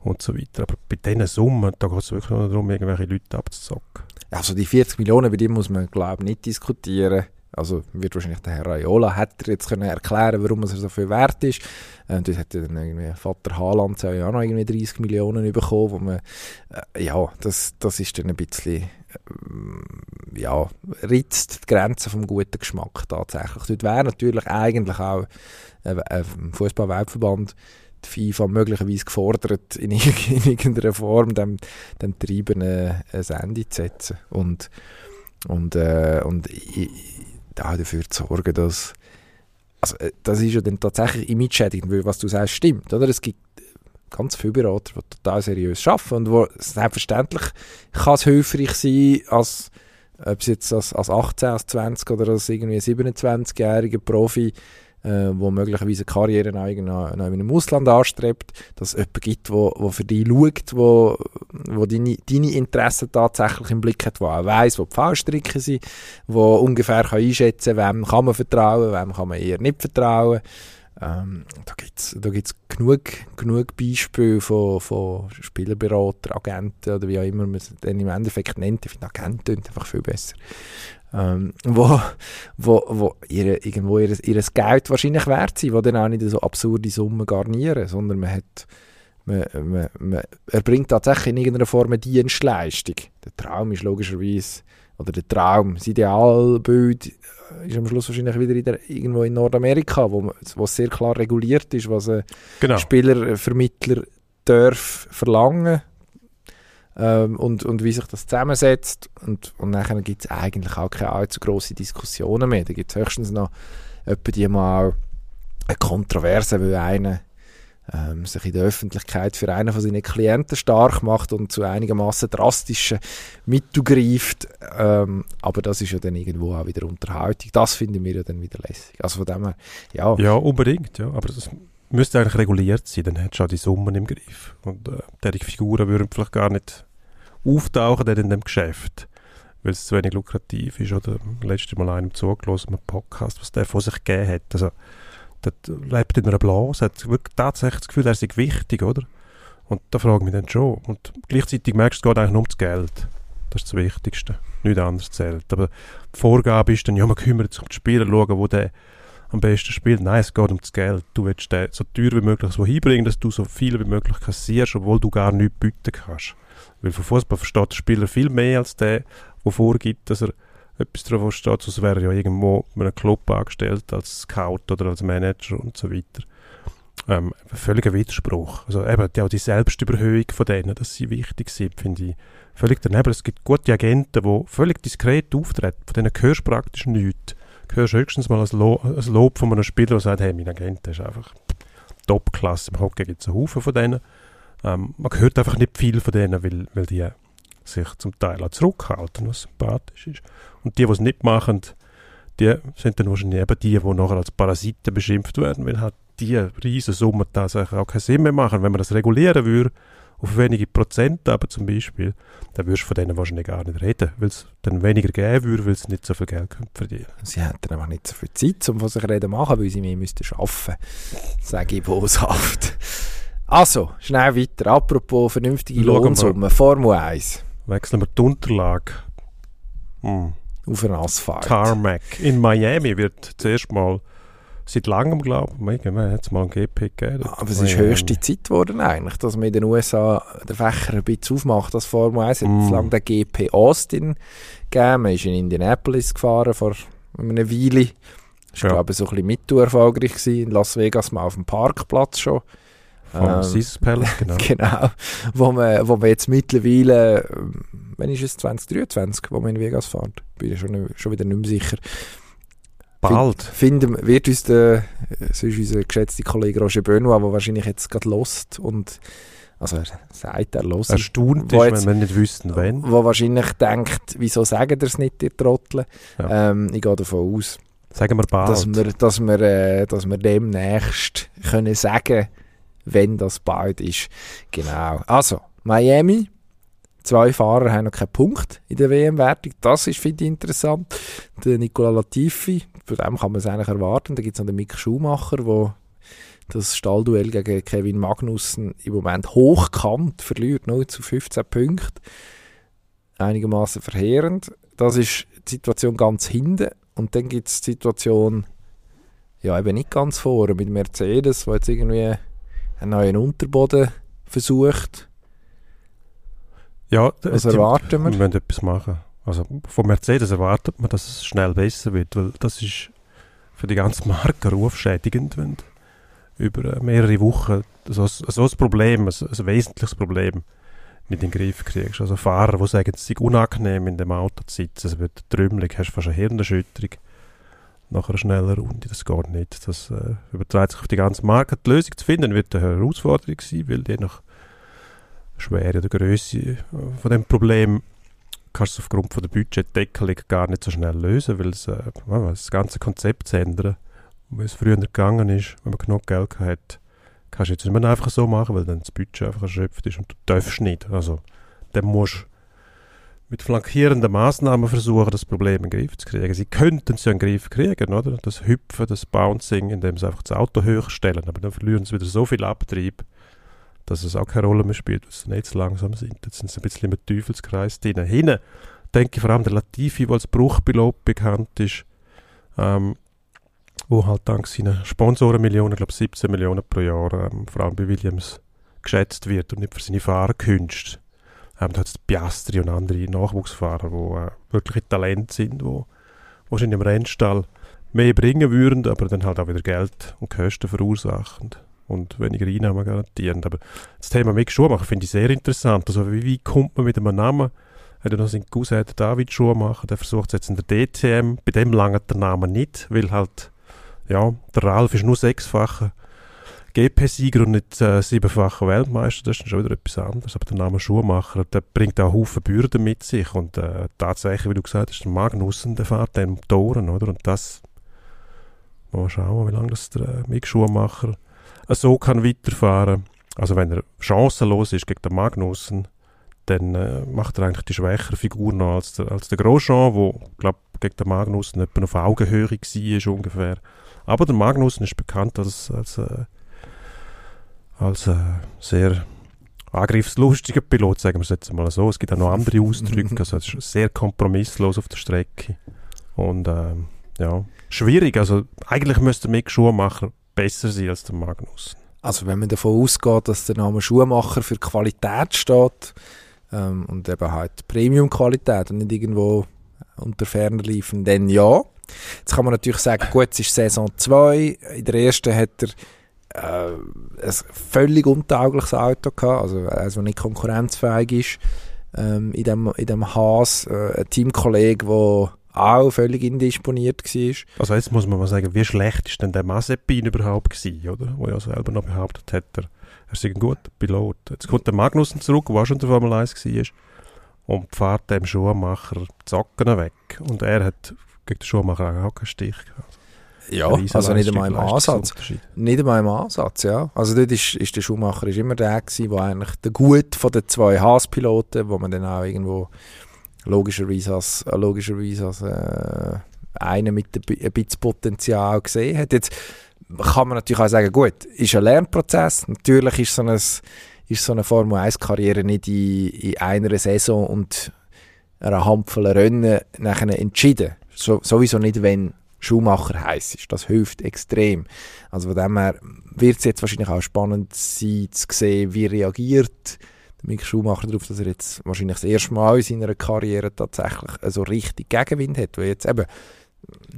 und so weiter. Aber bei diesen Summen, da geht es wirklich nur darum, irgendwelche Leute abzuzocken. Also die 40 Millionen, bei denen muss man, glaube ich, nicht diskutieren. Also wird wahrscheinlich der Herr Raiola hat jetzt können erklären, warum er so viel wert ist. Und dort hat dann irgendwie Vater Haaland ja auch noch irgendwie 30 Millionen bekommen, wo man, äh, ja, das, das ist dann ein bisschen, äh, ja, ritzt die Grenzen vom guten Geschmack tatsächlich. Dort wäre natürlich eigentlich auch äh, äh, Fußball-Weltverband die FIFA möglicherweise gefordert, in, (laughs) in irgendeiner Form dem, dem Treiben eine Sende zu setzen. Und, und, äh, und ich, dafür zu sorgen, dass also äh, das ist ja dann tatsächlich image-schädigend, weil was du sagst, stimmt, oder? Es gibt ganz viele Berater, die total seriös arbeiten und wo selbstverständlich kann es hilfreich sein, als ob es jetzt als, als 18, als 20 oder als irgendwie 27-jähriger Profi äh, wo möglicherweise eine Karriere noch, in einem Ausland anstrebt, dass es jemanden gibt, wo, wo für dich schaut, wo, wo deine, deine Interessen tatsächlich im Blick hat, wo auch weiss, wo die Fallstricke sind, wo ungefähr kann einschätzen kann, wem kann man vertrauen, wem kann man eher nicht vertrauen. Ähm, da gibt es da gibt's genug, genug Beispiele von, von Spielerberatern, Agenten oder wie auch immer man es im Endeffekt nennt. Ich finde Agenten einfach viel besser ähm, wo, wo, wo ihre, irgendwo ihr, ihr Geld wahrscheinlich wert sind, wo dann auch nicht so absurde Summen garnieren, sondern man hat man, man, man erbringt tatsächlich in irgendeiner Form eine Dienstleistung. Der Traum ist logischerweise, oder der Traum, das Idealbild ist am Schluss wahrscheinlich wieder in der, irgendwo in Nordamerika, wo, wo sehr klar reguliert ist, was ein genau. Spielervermittler darf verlangen ähm, und, und wie sich das zusammensetzt. Und, und nachher gibt es eigentlich auch keine allzu grosse Diskussionen mehr. Da gibt es höchstens noch etwa die mal eine Kontroverse, weil einer ähm, sich in der Öffentlichkeit für einen von seinen Klienten stark macht und zu einigermaßen drastischen Mitteln greift. Ähm, aber das ist ja dann irgendwo auch wieder Unterhaltung. Das finden wir ja dann wieder lässig. Also von dem her, ja. Ja, unbedingt, ja. Aber das müsste eigentlich reguliert sein, dann hättest du auch die Summen im Griff. Und äh, derige Figuren würden vielleicht gar nicht auftauchen in dem Geschäft, weil es zu wenig lukrativ ist. Oder letztes Mal einem zugelassen, einem Podcast, was der von sich gegeben hat. Also, der lebt in einer Blase, hat wirklich tatsächlich das Gefühl, er sei wichtig, oder? Und da frage ich mich dann schon. Und gleichzeitig merkst du, es geht eigentlich nur ums Geld. Das ist das Wichtigste. Nichts anderes zählt. Aber die Vorgabe ist dann, ja, man kümmert sich um die Spieler, schauen, wo der am besten spielt. Nein, es geht um das Geld. Du willst den so teuer wie möglich so hinbringen, dass du so viel wie möglich kassierst, obwohl du gar nichts bieten kannst. Weil von Fußball versteht der Spieler viel mehr als der, der vorgibt, dass er etwas drauf steht, sonst wäre er ja irgendwo in einem Club angestellt als Scout oder als Manager und so weiter. Ähm, völliger Widerspruch. Also eben die, auch die Selbstüberhöhung von denen, dass sie wichtig sind, finde ich völlig daneben. Es gibt gute Agenten, die völlig diskret auftreten. Von denen hörst du praktisch nichts. Hörst höchstens mal ein, Lo ein Lob von einem Spieler, der sagt, hey, mein Agent ist einfach Top-Klasse. Im Hockey gibt es einen Haufen von denen. Ähm, man hört einfach nicht viel von denen, weil, weil die sich zum Teil auch zurückhalten, was sympathisch ist. Und die, die es nicht machen, die sind dann wahrscheinlich eben die, die nachher als Parasiten beschimpft werden, weil halt die riesen Summen tatsächlich auch keinen Sinn mehr machen. Wenn man das regulieren würde, auf wenige Prozent aber zum Beispiel, dann würdest du von denen wahrscheinlich gar nicht reden, weil es dann weniger geben würde, weil sie nicht so viel Geld verdienen Sie hätten einfach nicht so viel Zeit, um von sich reden machen, weil sie mehr müssten arbeiten. Sage ich boshaft. Also, schnell weiter. Apropos vernünftige Lohnsumme. Formel 1. Wechseln wir die Unterlage. Hm. Auf den Asphalt. Tarmac. In Miami wird zuerst mal seit langem, glaube ich, hat es mal ein GP gegeben. Aber es ist höchste Zeit geworden eigentlich, dass man in den USA den Fächer ein bisschen aufmacht, das Formel 1 hat mm. lange den GP Austin gegeben, man ist in Indianapolis gefahren vor einer Weile. Ich ja. glaube, so ein bisschen mittelerfolgreich gewesen. In Las Vegas mal auf dem Parkplatz schon. Vom ähm, Caesars Palace, (laughs) genau. genau. Wo man, wo man jetzt mittlerweile, wenn ist es 2023, wo man in Vegas fährt? Bin ich schon, schon wieder nicht mehr sicher. Bald. Find, finden, wird uns der, sonst unser geschätzter Kollege Roger Benoit, der wahrscheinlich jetzt gerade lost und also er sagt, er lost. Erstaunt ist, jetzt, wenn wir nicht wüssten, wenn. Wo wahrscheinlich denkt, wieso sagen ihr es nicht, ihr Trottel? Ja. Ähm, ich gehe davon aus, sagen wir bald. dass wir, dass wir, äh, dass wir demnächst können sagen, wenn das bald ist. Genau. Also, Miami, Zwei Fahrer haben noch keinen Punkt in der WM-Wertung. Das ist, finde ich, interessant. Der Nicola Latifi, von dem kann man es eigentlich erwarten. Da gibt es noch den Mick Schumacher, der das Stallduell gegen Kevin Magnussen im Moment hochkant verliert, 0 zu 15 Punkte. Einigermaßen verheerend. Das ist die Situation ganz hinten. Und dann gibt es die Situation, ja, eben nicht ganz vorne mit Mercedes, der jetzt irgendwie einen neuen Unterboden versucht ja, was erwarten wir? Wir müssen etwas machen. Also von Mercedes erwartet man, dass es schnell besser wird, weil das ist für die ganze Marke rufschädigend, wenn über mehrere Wochen so, so ein Problem, ein, ein wesentliches Problem nicht in den Griff kriegst. Also Fahrer, die sagen, es sei unangenehm in dem Auto zu sitzen, es wird trümmelig, hast fast eine Hirnerschütterung nach einer schnellen Runde, das geht nicht. Das äh, überträgt sich auf die ganze Marke. Die Lösung zu finden wird eine Herausforderung sein, weil je nach Schwere oder Größe äh, von dem Problem kannst du aufgrund von der Budgetdeckelung gar nicht so schnell lösen, weil es, äh, das ganze Konzept ändern, wie es früher gegangen ist, wenn man genug Geld hat, kannst du jetzt nicht mehr einfach so machen, weil dann das Budget einfach erschöpft ist und du darfst nicht. Also, dann musst du mit flankierenden Maßnahmen versuchen, das Problem in den Griff zu kriegen. Sie könnten es ja in den Griff kriegen, oder? Das Hüpfen, das Bouncing, indem sie einfach das Auto höher stellen, aber dann verlieren sie wieder so viel Abtrieb, dass es auch keine Rolle mehr spielt, weil sie nicht so langsam sind. Jetzt sind sie ein bisschen im Teufelskreis drin. Hinten denke ich vor allem der Latifi, der als Bruchpilot bekannt ist, ähm, wo halt dank seiner Sponsorenmillionen, ich glaube 17 Millionen pro Jahr, ähm, vor allem bei Williams geschätzt wird und nicht für seine Fahrerkünste. Ähm, da hat es Piastri und andere Nachwuchsfahrer, die äh, wirkliche Talente sind, die wahrscheinlich im Rennstall mehr bringen würden, aber dann halt auch wieder Geld und Kosten verursachen und weniger Einnahmen garantieren. Aber das Thema Mick Schumacher finde ich sehr interessant. Also wie, wie kommt man mit einem Namen? Hat er noch seinen Cousin David Schumacher, der versucht es jetzt in der DTM. Bei dem langt der Name nicht, weil halt, ja, der Ralf ist nur sechsfacher GP-Sieger und nicht äh, siebenfacher Weltmeister. Das ist schon wieder etwas anderes. Aber der Name Schumacher, der bringt auch Haufen Bürden mit sich. Und äh, tatsächlich, wie du gesagt hast, der Magnussen, der fährt dann Motoren, oder? Und das, mal schauen, wie lange das der äh, Mick Schumacher so kann weiterfahren. Also wenn er chancenlos ist gegen den Magnussen, dann äh, macht er eigentlich die schwächere Figur noch als der, als der Grosjean, wo glaube gegen den Magnussen etwa auf Augenhöhe war ungefähr. Aber der Magnussen ist bekannt als, als, äh, als äh, sehr angriffslustiger Pilot, sagen wir es jetzt mal so. Es gibt auch noch andere Ausdrücke, also es ist sehr kompromisslos auf der Strecke. Und ähm, ja, schwierig. Also eigentlich müsste Mick Schumacher besser sein als der Magnus. Also wenn man davon ausgeht, dass der Name Schuhmacher für Qualität steht ähm, und eben halt Premium-Qualität und nicht irgendwo unter ferner liefen, dann ja. Jetzt kann man natürlich sagen, gut, es ist Saison 2. In der ersten hat er äh, ein völlig untaugliches Auto gehabt, also eines, das nicht konkurrenzfähig ist. Ähm, in dem, in dem Haas, äh, ein Teamkollege, der auch völlig indisponiert war. Also jetzt muss man mal sagen, wie schlecht ist denn der Mazepin überhaupt gewesen, oder? Wo er selber noch behauptet hat, er, er sei ein guter Pilot. Jetzt kommt der Magnussen zurück, der auch schon der Formel 1 war und fährt dem Schuhmacher die Socken weg. Und er hat gegen den Schuhmacher auch keinen Stich gehabt. Ja, also nicht einmal im Ansatz. Nicht einmal im Ansatz, ja. Also dort ist, ist der Schuhmacher ist immer der gewesen, der eigentlich der Gut von den zwei Haas-Piloten, wo man dann auch irgendwo logischerweise als, logischerweise als äh, einen mit ein bisschen Potenzial gesehen hat. Jetzt kann man natürlich auch sagen, gut, ist ein Lernprozess. Natürlich ist so, ein, ist so eine Formel 1-Karriere nicht in, in einer Saison und einer Handvoll Rennen nachher entschieden. So, sowieso nicht, wenn Schumacher heiß ist. Das hilft extrem. Also von dem her wird es jetzt wahrscheinlich auch spannend sein zu sehen, wie reagiert Mick Schumacher darauf, dass er jetzt wahrscheinlich das erste Mal in seiner Karriere tatsächlich so richtig Gegenwind hat. Weil jetzt eben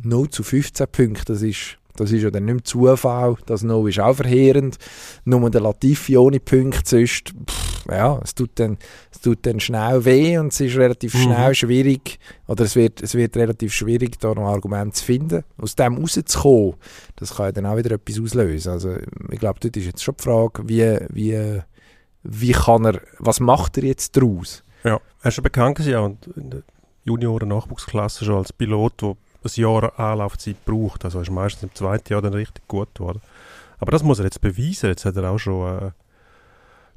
0 zu 15 Punkte, das ist, das ist ja dann nicht mehr Zufall. Das No ist auch verheerend. Nur der Latifi ohne Punkte, sonst, pff, ja, es tut, dann, es tut dann schnell weh und es ist relativ mhm. schnell schwierig, oder es wird, es wird relativ schwierig, da noch Argumente zu finden. Aus dem rauszukommen, das kann ja dann auch wieder etwas auslösen. Also ich glaube, dort ist jetzt schon die Frage, wie, wie wie kann er, was macht er jetzt daraus? Ja, er ist schon bekannt gewesen, und in der Junioren-Nachwuchsklasse schon als Pilot, der ein Jahr Anlaufzeit braucht. Also ist meistens im zweiten Jahr dann richtig gut geworden. Aber das muss er jetzt beweisen. Jetzt hat er auch schon äh,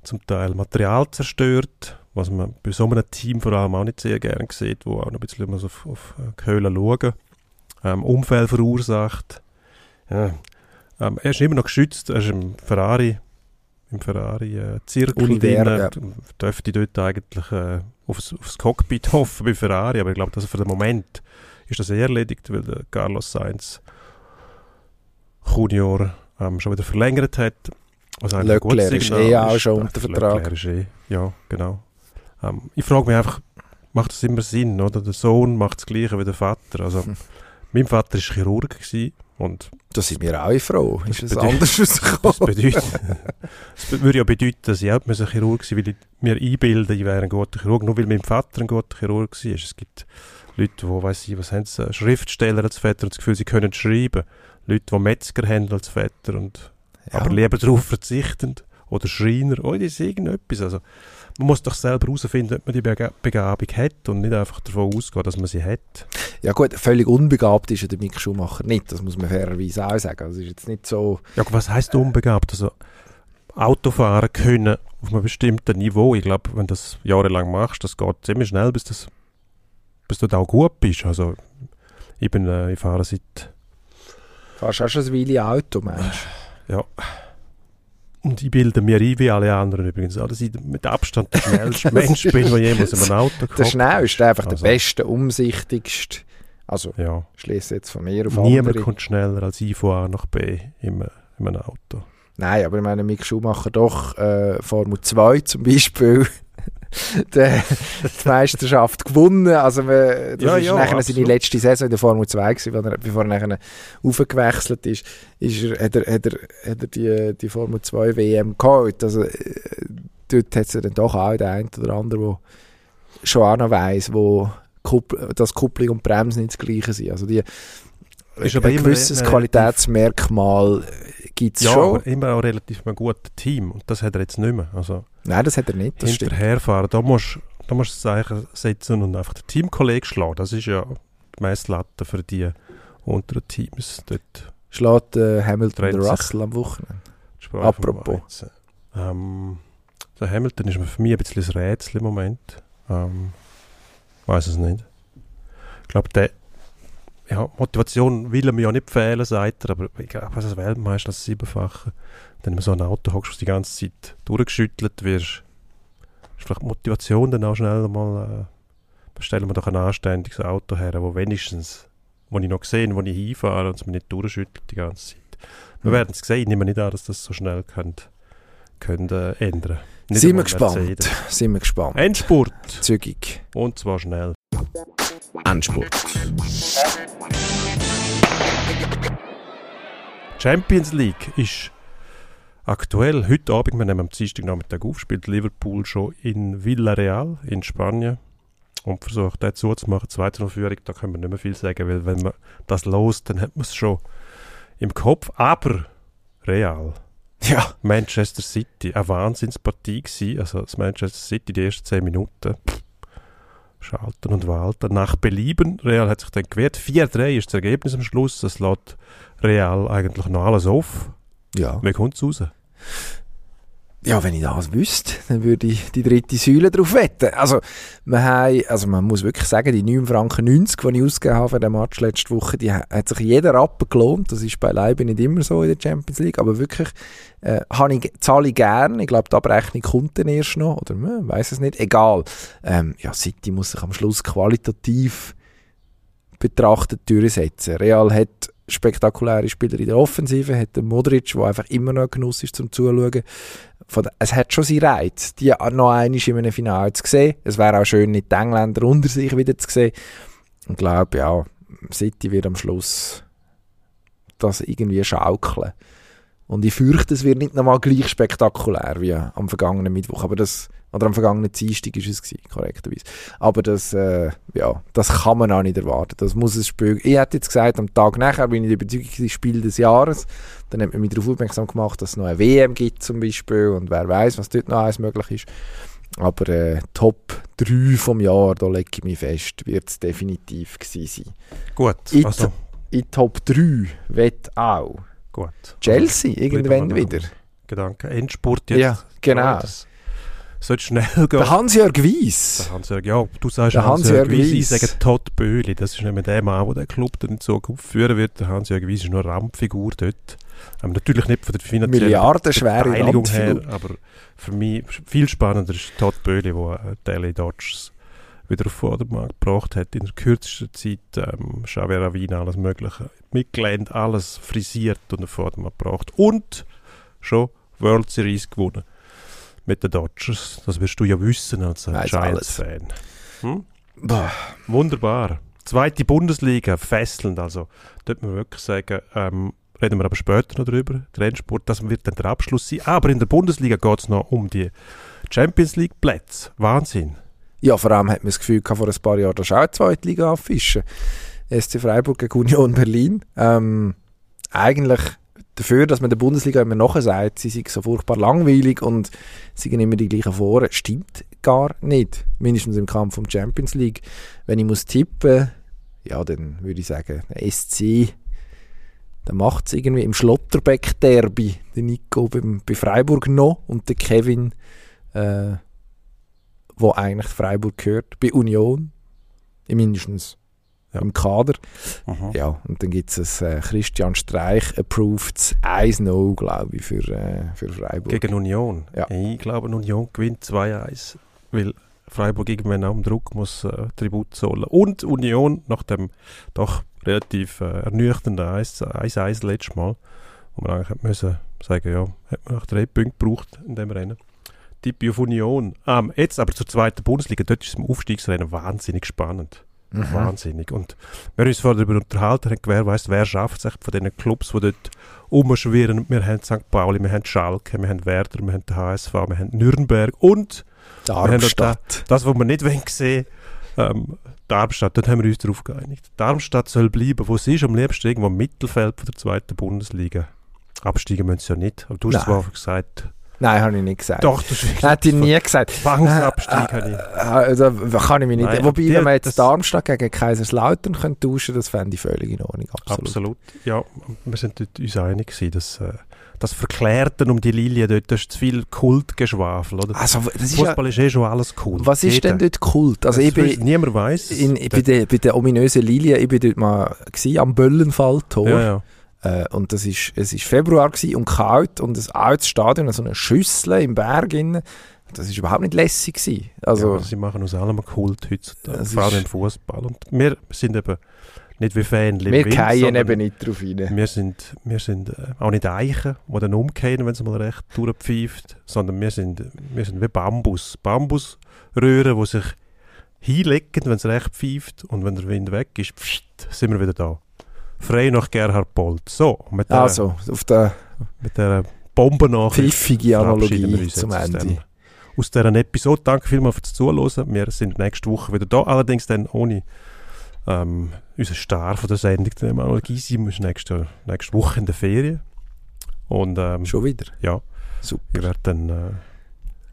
zum Teil Material zerstört, was man bei so einem Team vor allem auch nicht sehr gerne sieht, wo auch noch ein bisschen auf, auf die Höhlen schauen. Ähm, Umfeld verursacht. Ja. Ähm, er ist immer noch geschützt. Er ist im Ferrari im Ferrari-Zirkel äh, ja. dürfte dort eigentlich äh, aufs, aufs Cockpit (laughs) hoffen bei Ferrari, aber ich glaube, dass für den Moment ist das eher erledigt, weil der Carlos Sainz Junior ähm, schon wieder verlängert hat. Was eigentlich Leclerc ein ist eh auch schon unter Vertrag. Ist eh, ja, genau. Ähm, ich frage mich einfach, macht das immer Sinn, oder? Der Sohn macht das Gleiche wie der Vater. Also, hm. (laughs) mein Vater war Chirurg gewesen und da sind wir auch froh. Ist es anders rausgekommen? Das, bedeutet, das würde ja bedeuten, dass ich auch Chirurg sein weil ich mir einbilde, ich wäre ein guter Chirurg, nur weil mein Vater ein guter Chirurg war. Es gibt Leute, die, weiss ich, was haben sie, Schriftsteller als Vetter und das Gefühl, sie können schreiben. Leute, die Metzger haben als Vetter und ja. aber lieber darauf verzichten. Oder Schreiner, oder ist irgendetwas. Also, man muss doch selber herausfinden, ob man die Begabung hat und nicht einfach davon ausgehen, dass man sie hat. Ja gut, völlig unbegabt ist ja der Mick Schumacher nicht, das muss man fairerweise auch sagen. Also ist jetzt nicht so... Ja, was heisst unbegabt? Also Autofahren können auf einem bestimmten Niveau, ich glaube, wenn du das jahrelang machst, das geht ziemlich schnell, bis, das, bis du da auch gut bist. Also ich, bin, äh, ich fahre seit... Fahrst du auch schon ein Weile Auto, Mensch? Ja. Und ich bilde mir ein, wie alle anderen übrigens, dass ich mit Abstand der (laughs) schnellste Mensch bin, der jemals in einem Auto kommt. Der schnellste, einfach also. der beste, umsichtigste. Also, ja. schließe jetzt von mir auf Niemand andere. kommt schneller als ich von A nach B in, in einem Auto. Nein, aber ich meine, Mick Schumacher doch äh, Formel 2 zum Beispiel (laughs) die, die Meisterschaft gewonnen. Also man, das ja, ist ja, nachher seine letzte Saison in der Formel 2 gewesen, er, bevor er nachher aufgewechselt ist, ist er, hat, er, hat, er, hat er die, die Formel 2 WM geholt. Also äh, dort hat es dann doch auch den einen oder anderen, der schon auch noch weiss, wo Kuppl dass Kupplung und Bremse nicht das gleiche sind. Also die, ist aber ein gewisses Qualitätsmerkmal gibt es ja, schon. Ja, immer auch relativ ein gutes Team und das hat er jetzt nicht mehr. Also, Nein, das hat er nicht, das hinterherfahren, da musst da musst du das Zeichen setzen und einfach den Teamkollegen schlagen. Das ist ja die Messlatte für die unteren Teams. Dort Schlägt äh, Hamilton den Russell am Wochenende? Apropos. Ähm, der Hamilton ist für mich ein bisschen ein Rätsel im Moment. Ähm, weiß es nicht. Ich glaube, der ja, Motivation will er mir ja nicht fehlen, sagt er, aber ich glaube, als Weltmeister, als Siebenfache, wenn du so ein Auto hockst, die ganze Zeit durchgeschüttelt wirst, ist vielleicht die Motivation dann auch schnell mal, äh, bestellen wir doch ein anständiges Auto her, wo wenigstens, wo ich noch sehe, wo ich hinfahre und es mir nicht durchschüttelt die ganze Zeit. Wir mhm. werden es sehen, ich nehme nicht an, dass das so schnell könnte, könnte äh, ändern. Sind wir gespannt. Sind wir gespannt. Endspurt. Zügig. Und zwar schnell. Endspurt. Champions League ist aktuell, heute Abend, wir nehmen am Dienstagnachmittag auf, spielt Liverpool schon in Villarreal in Spanien und versucht dort zuzumachen, zweite Führung, da können wir nicht mehr viel sagen, weil wenn man das los, dann hat man es schon im Kopf, aber Real, Ja. Manchester City, eine Wahnsinnspartie gewesen, also das Manchester City die ersten 10 Minuten, pff, schalten und walten, nach Belieben, Real hat sich dann gewehrt, 4-3 ist das Ergebnis am Schluss, das lässt Real eigentlich noch alles auf, Ja. wie kommt es raus? Ja, wenn ich das wüsste, dann würde ich die dritte Säule drauf wetten. Also, wir haben, also man muss wirklich sagen, die 9 Franken 90, die ich ausgegeben habe für den Match letzte Woche, die ha- hat sich jeder Rappen gelohnt. Das ist beileibe nicht immer so in der Champions League, aber wirklich äh, habe ich, zahle ich gern. Ich glaube, die Abrechnung kommt dann erst noch, oder man weiß es nicht. Egal. Ähm, ja, City muss sich am Schluss qualitativ betrachtet durchsetzen. Real hat spektakuläre Spieler in der Offensive, hat den Modric, der einfach immer noch ein Genuss ist zum Zuschauen. Von es hat schon seinen Reiz, die noch einmal in einem Finale zu sehen. Es wäre auch schön, nicht die Engländer unter sich wieder zu sehen. Ich glaube, ja, City wird am Schluss das irgendwie schaukeln. Und ich fürchte, es wird nicht nochmal gleich spektakulär wie am vergangenen Mittwoch. Aber das, oder am vergangenen Dienstag ist es gewesen, korrekterweise. Aber das, äh, ja, das kann man auch nicht erwarten. Das muss es Spiel. Ich hätte jetzt gesagt, am Tag nachher bin ich der Überzeugung, das Spiel des Jahres. Dann hat man mich darauf aufmerksam gemacht, dass es noch eine WM gibt zum Beispiel und wer weiß, was dort noch alles möglich ist. Aber äh, Top 3 vom Jahr, da lege ich mich fest, wird es definitiv gewesen sein. Gut, also In Top 3 wird auch gut. Chelsea irgendwann wieder. Gedanke, Endspurt jetzt. Ja, genau. Das sollte schnell gehen. Der Hans-Jörg Weiss. Der Hans-Jörg, ja, du sagst Hans-Jörg Hans-Jörg Weiss, ich sage Todd Böhli, das ist nicht mehr der Mann, der den Club dann in Zukunft führen wird. Der Hans-Jörg Weiss ist nur eine Randfigur dort. Ähm, natürlich nicht von der finanziellen Milliardenschwere Beteiligung her, aber für mich viel spannender ist Todd Böhli, der äh, LA Dodgers wieder auf Vordermarkt gebracht hat, in der kürzesten Zeit ähm, Xavier Ravina, alles mögliche, mitgelernt, alles frisiert und auf Vordermarkt gebracht und schon World Series gewonnen mit den Dodgers. Das wirst du ja wissen als Giants-Fan. Hm? Wunderbar. Zweite Bundesliga, fesselnd. Also, dort muss man wirklich sagen, ähm, reden wir aber später noch drüber. Der Rennsport, das wird dann der Abschluss sein. Aber in der Bundesliga geht es noch um die Champions League Plätze. Wahnsinn. Ja, vor allem hat man das Gefühl gehabt, vor ein paar Jahren, dass auch die zweite Liga auffischen. SC Freiburg gegen Union Berlin. Ähm, eigentlich dafür, dass man der Bundesliga immer nachher sagt, sie sind so furchtbar langweilig und sie sind immer die gleichen Foren, stimmt gar nicht. Mindestens im Kampf um Champions League. Wenn ich muss tippen, ja, dann würde ich sagen, SC, der macht es irgendwie im Schlotterbeck-Derby, der Nico beim, bei Freiburg noch und der Kevin, äh, wo eigentlich Freiburg gehört, bei Union, mindestens Ja. im Kader. Mhm. Ja, und dann gibt es ein äh, Christian Streich approved 1-0, glaube ich, für, äh, für Freiburg. Gegen Union. Ja. Ich glaube, Union gewinnt 2-1, weil Freiburg irgendwann am Druck muss äh, Tribut zollen. Und Union nach dem doch relativ äh, ernüchternden 1 1-1 letztes Mal, wo man eigentlich hätte müssen sagen, ja, hat man nach drei Punkten gebraucht in dem Rennen. Tippi auf Union. Ähm, jetzt aber zur zweiten Bundesliga, dort ist es im Aufstiegsrennen wahnsinnig spannend. Mhm. Wahnsinnig. Und wir haben uns vorher darüber unterhalten, haben, wer weiss, wer schafft es von diesen Clubs, die dort rumschwirren. Wir haben St. Pauli, wir haben Schalke, wir haben Werder, wir haben den HSV, wir haben Nürnberg und Darmstadt. das, was wir nicht sehen ähm, Darmstadt, dort haben wir uns darauf geeinigt. Darmstadt soll bleiben, wo sie ist, am liebsten irgendwo im Mittelfeld von der zweiten Bundesliga. Absteigen müssen sie ja nicht. Aber du hast Nein. zwar gesagt, Nein, habe ich nicht gesagt. doch, du hast Hätte ich nie gesagt. Zwangsabstieg habe ich. Also, kann ich mich nicht. Nein, Wobei, die- wenn man das- jetzt Darmstadt gegen Kaiserslautern könnte tauschen das fände ich völlig in Ordnung. Absolut. Absolut. Ja, wir sind dort uns einig gewesen, dass äh, das Verklärten um die Lilie dort, das ist zu viel Kultgeschwafel, oder? Also, das ist ja, Fußball ist eh schon alles cool. was ist denn dort Kult? Also, das ich bin, niemand weiß. in, bei, der, bei der ominösen Lilie, ich bin dort mal gewesen, am Böllenfalltor. ja, ja. Äh, und das ist, es ist Februar gewesen und kalt und ein altes Stadion, so eine Schüssel im Berg innen. Das ist überhaupt nicht lässig gewesen. Also, Also, sie machen aus allem Kult heutzutage, vor allem im Fußball. Und wir sind eben nicht wie Fan wir sondern eben nicht drauf rein. Wir sind, wir sind äh, auch nicht Eichen, die dann umkehren, wenn es mal recht durchpfeift, sondern wir sind, wir sind wie Bambus. Bambusröhren, die sich hinlegen, wenn es recht pfeift und wenn der Wind weg ist, pfst, sind wir wieder da. Frei nach Gerhard Bolt. So, mit der, Also, auf der mit der Bombennachricht pfiffige Analogie uns zum Ende. dem- Aus dieser Episode. Danke vielmals fürs Zuhören. Wir sind nächste Woche wieder da. Allerdings dann ohne ähm, unseren Star von der Sendung. Der Emanuel Gysi ist nächste, nächste Woche in der Ferien. Und ähm, Schon wieder. ja, Super. ich werde dann äh,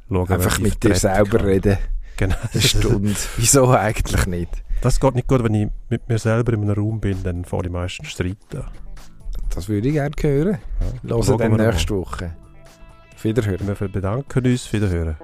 schauen, Einfach mit dir selber kann. reden. Genau. Eine Stunde. (laughs) Wieso eigentlich nicht? Das geht nicht gut, wenn ich mit mir selber in einem Raum bin, dann fahre ich meistens streiten. Das würde ich gerne hören. Ja. Hören Schauen dann nächste mal. Woche. Wiederhören. Wir bedanken uns. Auf Wiederhören.